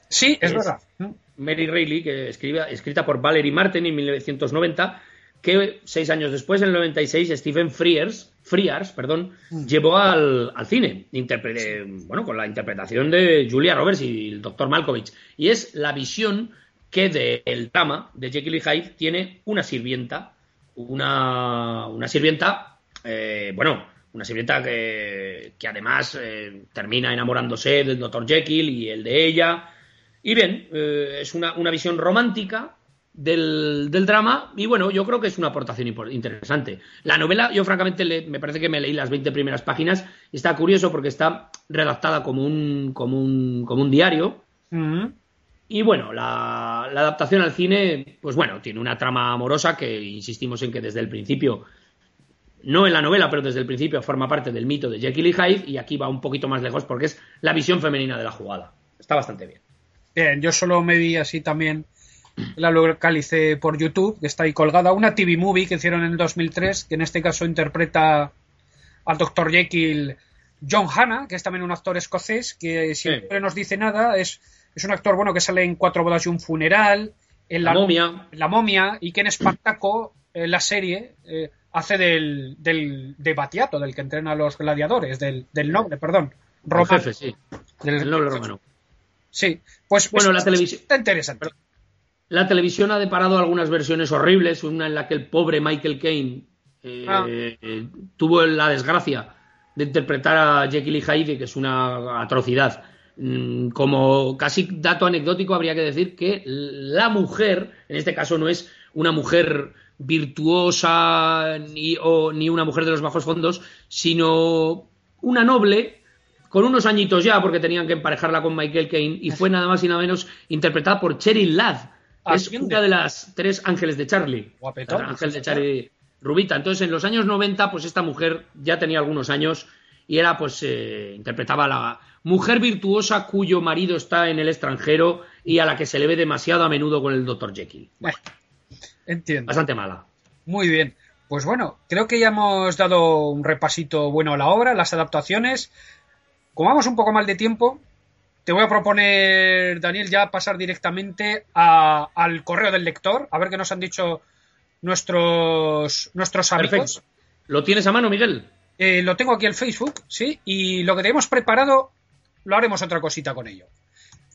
Sí, es, verdad. Mary Reilly, que escribe, escrita por Valerie Martin en 1990, que seis años después, en el 96, Stephen Frears, Frears perdón, mm. llevó al, cine, bueno, con la interpretación de Julia Roberts y el doctor Malkovich. Y es la visión que del drama de Jekyll y Hyde tiene una sirvienta, una, una sirvienta, eh, bueno, una sirvienta que, que además eh, termina enamorándose del doctor Jekyll y el de ella. Y bien, eh, es una, una, visión romántica del, del, drama y bueno, yo creo que es una aportación interesante. La novela, yo francamente me parece que me leí las 20 primeras páginas y está curioso porque está redactada como un, como un, como un diario. Y bueno, la, la, adaptación al cine, pues bueno, tiene una trama amorosa que insistimos en que desde el principio no en la novela, pero desde el principio forma parte del mito de Jekyll y Hyde y aquí va un poquito más lejos porque es la visión femenina de la jugada. Está bastante bien. Bien, yo solo me vi así también, la localicé por YouTube, que está ahí colgada, una TV movie que hicieron en el 2003, que en este caso interpreta al Dr. Jekyll John Hanna, que es también un actor escocés, que siempre nos dice nada, es, es un actor bueno que sale en Cuatro bodas y un funeral, en La, momia. La momia, y que en Espartaco, la serie, eh, hace del, del de Batiato, del que entrena a los gladiadores, del, del noble, perdón. Romano. jefe, sí. Del, noble romano. Sí, pues bueno, la televisión está interesante. La televisión ha deparado algunas versiones horribles, una en la que el pobre Michael Caine eh, ah. eh, tuvo la desgracia de interpretar a Jekyll y Hyde, que es una atrocidad. Mm, como casi dato anecdótico, habría que decir que la mujer, en este caso no es una mujer virtuosa ni, o, ni una mujer de los bajos fondos, sino una noble con unos añitos ya, porque tenían que emparejarla con Michael Caine, y fue nada más y nada menos interpretada por Cheryl Ladd, es una de las tres ángeles de Charlie. ángel de Charlie Rubita. Entonces, en los años 90, pues esta mujer ya tenía algunos años y era, pues, eh, interpretaba a la mujer virtuosa cuyo marido está en el extranjero y a la que se le ve demasiado a menudo con el Dr. Jekyll. Bueno. Entiendo. Bastante mala. Muy bien. Pues bueno, creo que ya hemos dado un repasito bueno a la obra, las adaptaciones. Como vamos un poco mal de tiempo, te voy a proponer, Daniel, ya pasar directamente al correo del lector, a ver qué nos han dicho nuestros, nuestros amigos. ¿Lo tienes a mano, Miguel? Eh, lo tengo aquí en Facebook, sí, y lo que tenemos preparado lo haremos otra cosita con ello.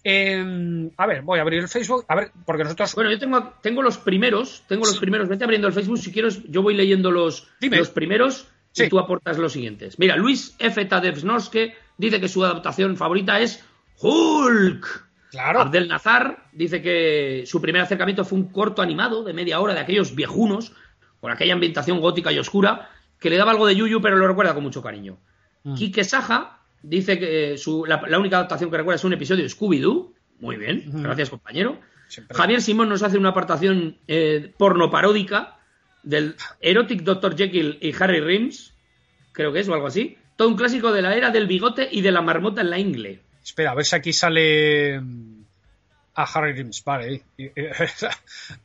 Em, a ver, voy a abrir el Facebook, a ver, porque nosotros... Bueno, yo tengo, tengo los primeros, tengo los primeros, vete abriendo el Facebook si quieres, yo voy leyendo los, los primeros y tú aportas los siguientes. Mira, Luis F. Tadevsnorske dice que su adaptación favorita es Hulk. Claro. Abdel Nazar dice que su primer acercamiento fue un corto animado de media hora de aquellos viejunos, con aquella ambientación gótica y oscura, que le daba algo de yuyu, pero lo recuerda con mucho cariño. Mm. Quique Saja dice que eh, la, única adaptación que recuerda es un episodio de Scooby-Doo. Muy bien, gracias compañero. Javier Simón nos hace una apartación eh, porno paródica del Erotic Dr. Jekyll y Harry Rims, creo que es, o algo así. Todo un clásico de la era del bigote y de la marmota en la ingle. Espera, a ver si aquí sale mm, a Harry Rims, vale.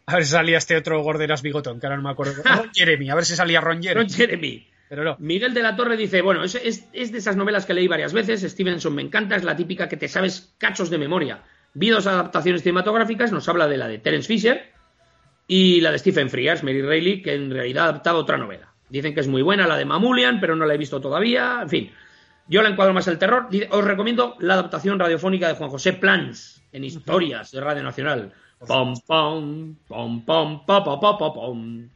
a ver si salía este otro gorderas bigotón, que ahora no me acuerdo. Jeremy, a ver si salía Ron Jeremy. Ron Jeremy. Miguel de la Torre dice, bueno, es, es, de esas novelas que leí varias veces, Stevenson me encanta, es la típica que te sabes cachos de memoria. Vi dos adaptaciones cinematográficas, nos habla de la de Terence Fisher y la de Stephen Frears, Mary Reilly, que en realidad adaptaba otra novela. Dicen que es muy buena la de Mamulian, pero no la he visto todavía, en fin. Yo la encuadro más el terror. Os recomiendo la adaptación radiofónica de Juan José Plans en historias de Radio Nacional. Pom, pom, pom, pom, pom, pom, pom,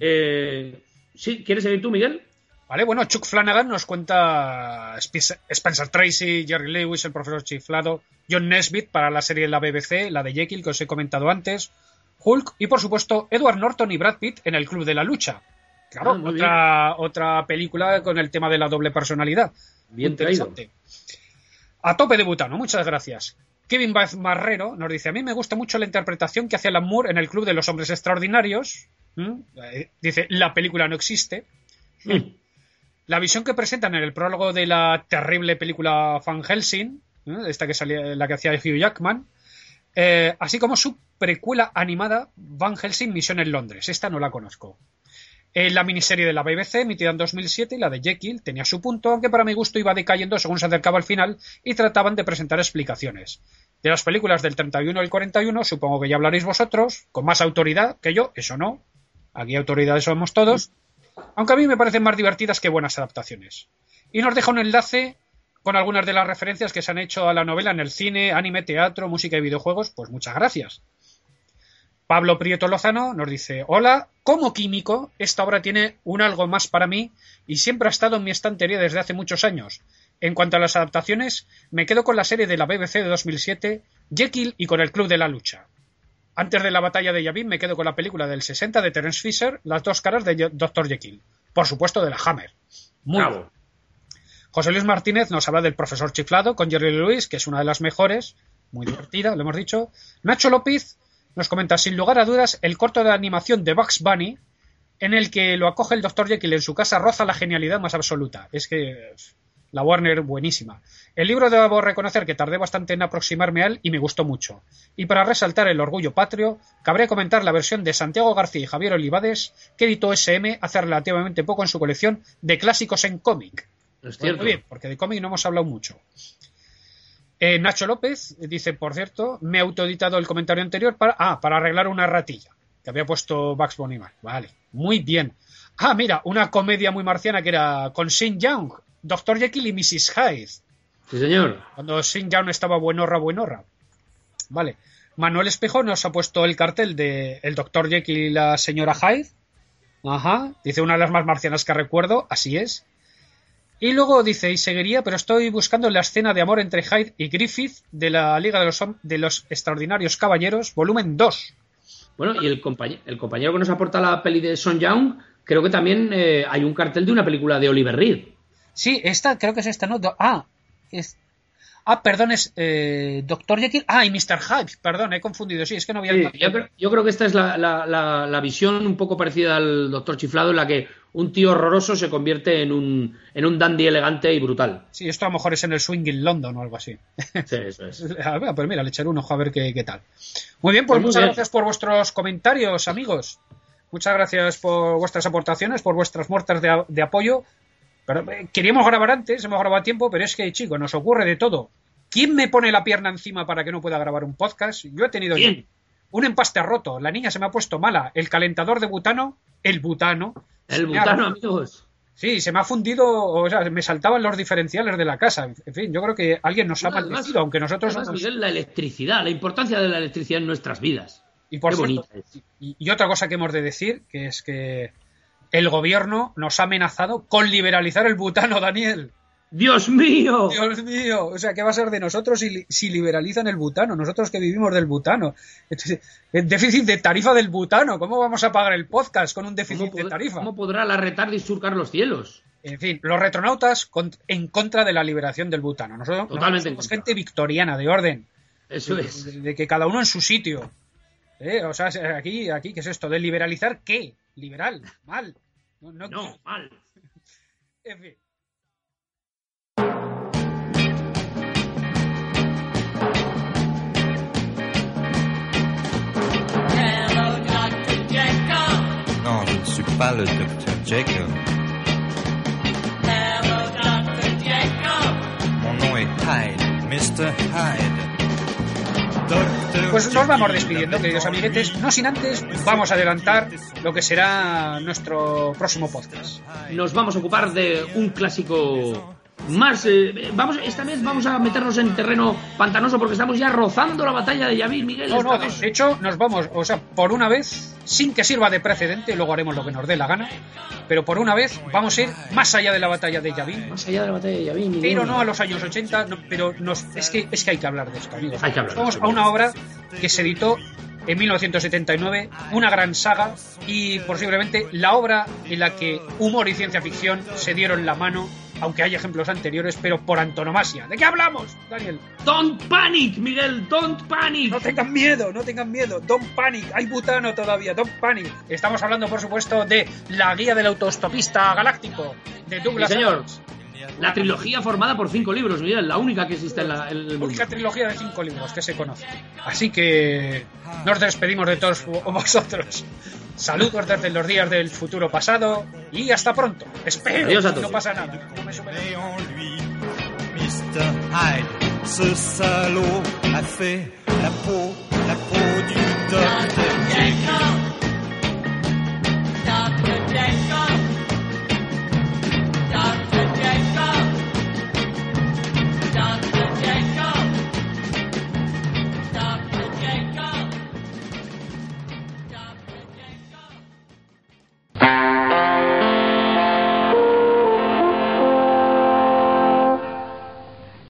Eh, Sí, ¿quieres seguir tú, Miguel? Vale, bueno, Chuck Flanagan nos cuenta Spencer Tracy, Jerry Lewis, el profesor chiflado, John Nesbitt para la serie de la BBC, la de Jekyll que os he comentado antes, Hulk y por supuesto Edward Norton y Brad Pitt en el Club de la Lucha. Claro, ah, otra, otra película con el tema de la doble personalidad. Bien interesante. A tope de butano, muchas gracias. Kevin Baez Marrero nos dice, a mí me gusta mucho la interpretación que hace Alan Moore en el Club de los Hombres Extraordinarios, ¿Mm? Eh, Dice, la película no existe. La visión que presentan en el prólogo de la terrible película Van Helsing, ¿eh? esta que salía, la que hacía Hugh Jackman, eh, así como su precuela animada Van Helsing Misión en Londres. Esta no la conozco. Eh, la miniserie de la BBC, emitida en 2007, y la de Jekyll, tenía su punto, aunque para mi gusto iba decayendo según se acercaba al final y trataban de presentar explicaciones. De las películas del 31 al 41, supongo que ya hablaréis vosotros, con más autoridad que yo, eso no. Aquí autoridades somos todos. Aunque a mí me parecen más divertidas que buenas adaptaciones. Y nos deja un enlace con algunas de las referencias que se han hecho a la novela en el cine, anime, teatro, música y videojuegos. Pues muchas gracias. Pablo Prieto Lozano nos dice, hola, como químico, esta obra tiene un algo más para mí y siempre ha estado en mi estantería desde hace muchos años. En cuanto a las adaptaciones, me quedo con la serie de la BBC de 2007, Jekyll y con el Club de la Lucha. Antes de la batalla de Yavin me quedo con la película del 60 de Terence Fisher, Las dos caras de Dr. Jekyll. Por supuesto de la Hammer. Muy. José Luis Martínez nos habla del profesor chiflado con Jerry Lewis, que es una de las mejores, muy divertida, lo hemos dicho. Nacho López nos comenta, sin lugar a dudas, el corto de animación de Bugs Bunny, en el que lo acoge el Dr. Jekyll en su casa, roza la genialidad más absoluta. Es que la Warner, buenísima. El libro debo reconocer que tardé bastante en aproximarme a él y me gustó mucho. Y para resaltar el orgullo patrio, cabría comentar la versión de Santiago García y Javier Olivades que editó SM hace relativamente poco en su colección de clásicos en cómic. Es cierto. muy bien, porque de cómic no hemos hablado mucho. Eh, Nacho López dice, por cierto, me he autoeditado el comentario anterior para, ah, para arreglar una ratilla que había puesto Bugs Bunny mal. Vale, muy bien. Ah, mira, una comedia muy marciana que era con Sin Young, Dr. Jekyll y Mrs. Hyde. Sí, señor. Cuando Sin Young estaba buenorra, buenorra. Vale. Manuel Espejo nos ha puesto el cartel de el Dr. Jekyll y la señora Hyde. Ajá. Dice una de las más marcianas que recuerdo. Así es. Y luego dice, y seguiría, pero estoy buscando la escena de amor entre Hyde y Griffith de la Liga de los, de los Extraordinarios Caballeros, volumen 2. Bueno, y el, compañero, el compañero que nos aporta la peli de Son Young, creo que también eh, hay un cartel de una película de Oliver Reed. Sí, esta, creo que es esta, ¿no? Ah, es... Ah, perdón, es eh, Dr. Jekyll. Ah, y Mr. Hyde, perdón, he confundido. Sí, es que no había... Sí, yo, creo, yo creo que esta es la, la- la- la visión un poco parecida al Doctor Chiflado, en la que un tío horroroso se convierte en un, en un dandy elegante y brutal. Sí, esto a lo mejor es en el Swing in London o algo así. Sí, eso es. Pues mira, le echaré un ojo a ver qué, qué tal. Muy bien, pues Pues muchas bien. gracias por vuestros comentarios, amigos. Muchas gracias por vuestras aportaciones, por vuestras muertas de, apoyo. Pero, eh, queríamos grabar antes, hemos grabado a tiempo, pero es que, chicos, nos ocurre de todo. ¿Quién me pone la pierna encima para que no pueda grabar un podcast? Yo he tenido ¿Quién? Un empaste roto, la niña se me ha puesto mala, el calentador de butano, el butano. El ha- butano, amigos. Sí, se me ha fundido, o sea, me saltaban los diferenciales de la casa. En fin, yo creo que alguien nos ha Además- maldecido, aunque nosotros además, somos... Miguel, la electricidad, la importancia de la electricidad en nuestras vidas. Y por Qué cierto, y otra cosa que hemos de decir, que es que el gobierno nos ha amenazado con liberalizar el butano, Daniel. ¡Dios mío! Dios mío, o sea, ¿qué va a ser de nosotros si, li- si liberalizan el butano? Nosotros que vivimos del butano. Entonces, El déficit de tarifa del butano. ¿Cómo vamos a pagar el podcast con un déficit ¿Cómo, de tarifa? cómo podrá la retarde y surcar los cielos? En fin, los retronautas con- en contra de la liberación del butano. Nosotros, Totalmente somos gente victoriana, de orden. Eso de, es. de- de que cada uno en su sitio. ¿Eh? O sea, aquí, aquí, ¿qué es esto? ¿De liberalizar qué? ¿Liberal? ¿Mal? No, no- No, mal. En fin. Dr. Jekyll. Mon nom est Hyde, Mr. Hyde. Dr. Pues nos vamos despidiendo, queridos amiguetes. No sin antes, vamos a adelantar lo que será nuestro próximo podcast. Nos vamos a ocupar de un clásico más. eh, vamos, esta vez vamos a meternos en terreno pantanoso porque estamos ya rozando la batalla de Yavin, Miguel. No, no, de hecho, nos vamos, o sea, por una vez, sin que sirva de precedente, luego haremos lo que nos dé la gana, pero por una vez vamos a ir más allá de la batalla de Yavin, Más allá de la batalla de Yavin, Miguel. pero no a los años 80, no, pero nos, es, que, es que hay que hablar de esto, amigos. Hay que hablar Vamos a una obra que se editó en 1979, una gran saga y posiblemente la obra en la que humor y ciencia ficción se dieron la mano aunque hay ejemplos anteriores, pero por antonomasia. ¿De qué hablamos, Daniel? Don't panic, Miguel, don't panic. No tengan miedo, no tengan miedo. Don't panic. Hay butano todavía, don't panic. Estamos hablando, por supuesto, de la guía del autostopista galáctico de Douglas Sí, señor. Adams. La trilogía formada por cinco libros, Miguel, la única que existe en, la- en el mundo. Única trilogía de cinco libros que se conoce. Así que nos despedimos de todos vosotros. Saludos desde los días del futuro pasado y hasta pronto. Espero Adiós a que no todos. pasa nada. No me Mr. Hyde, ce salaud a fait la peau, la peau du docteur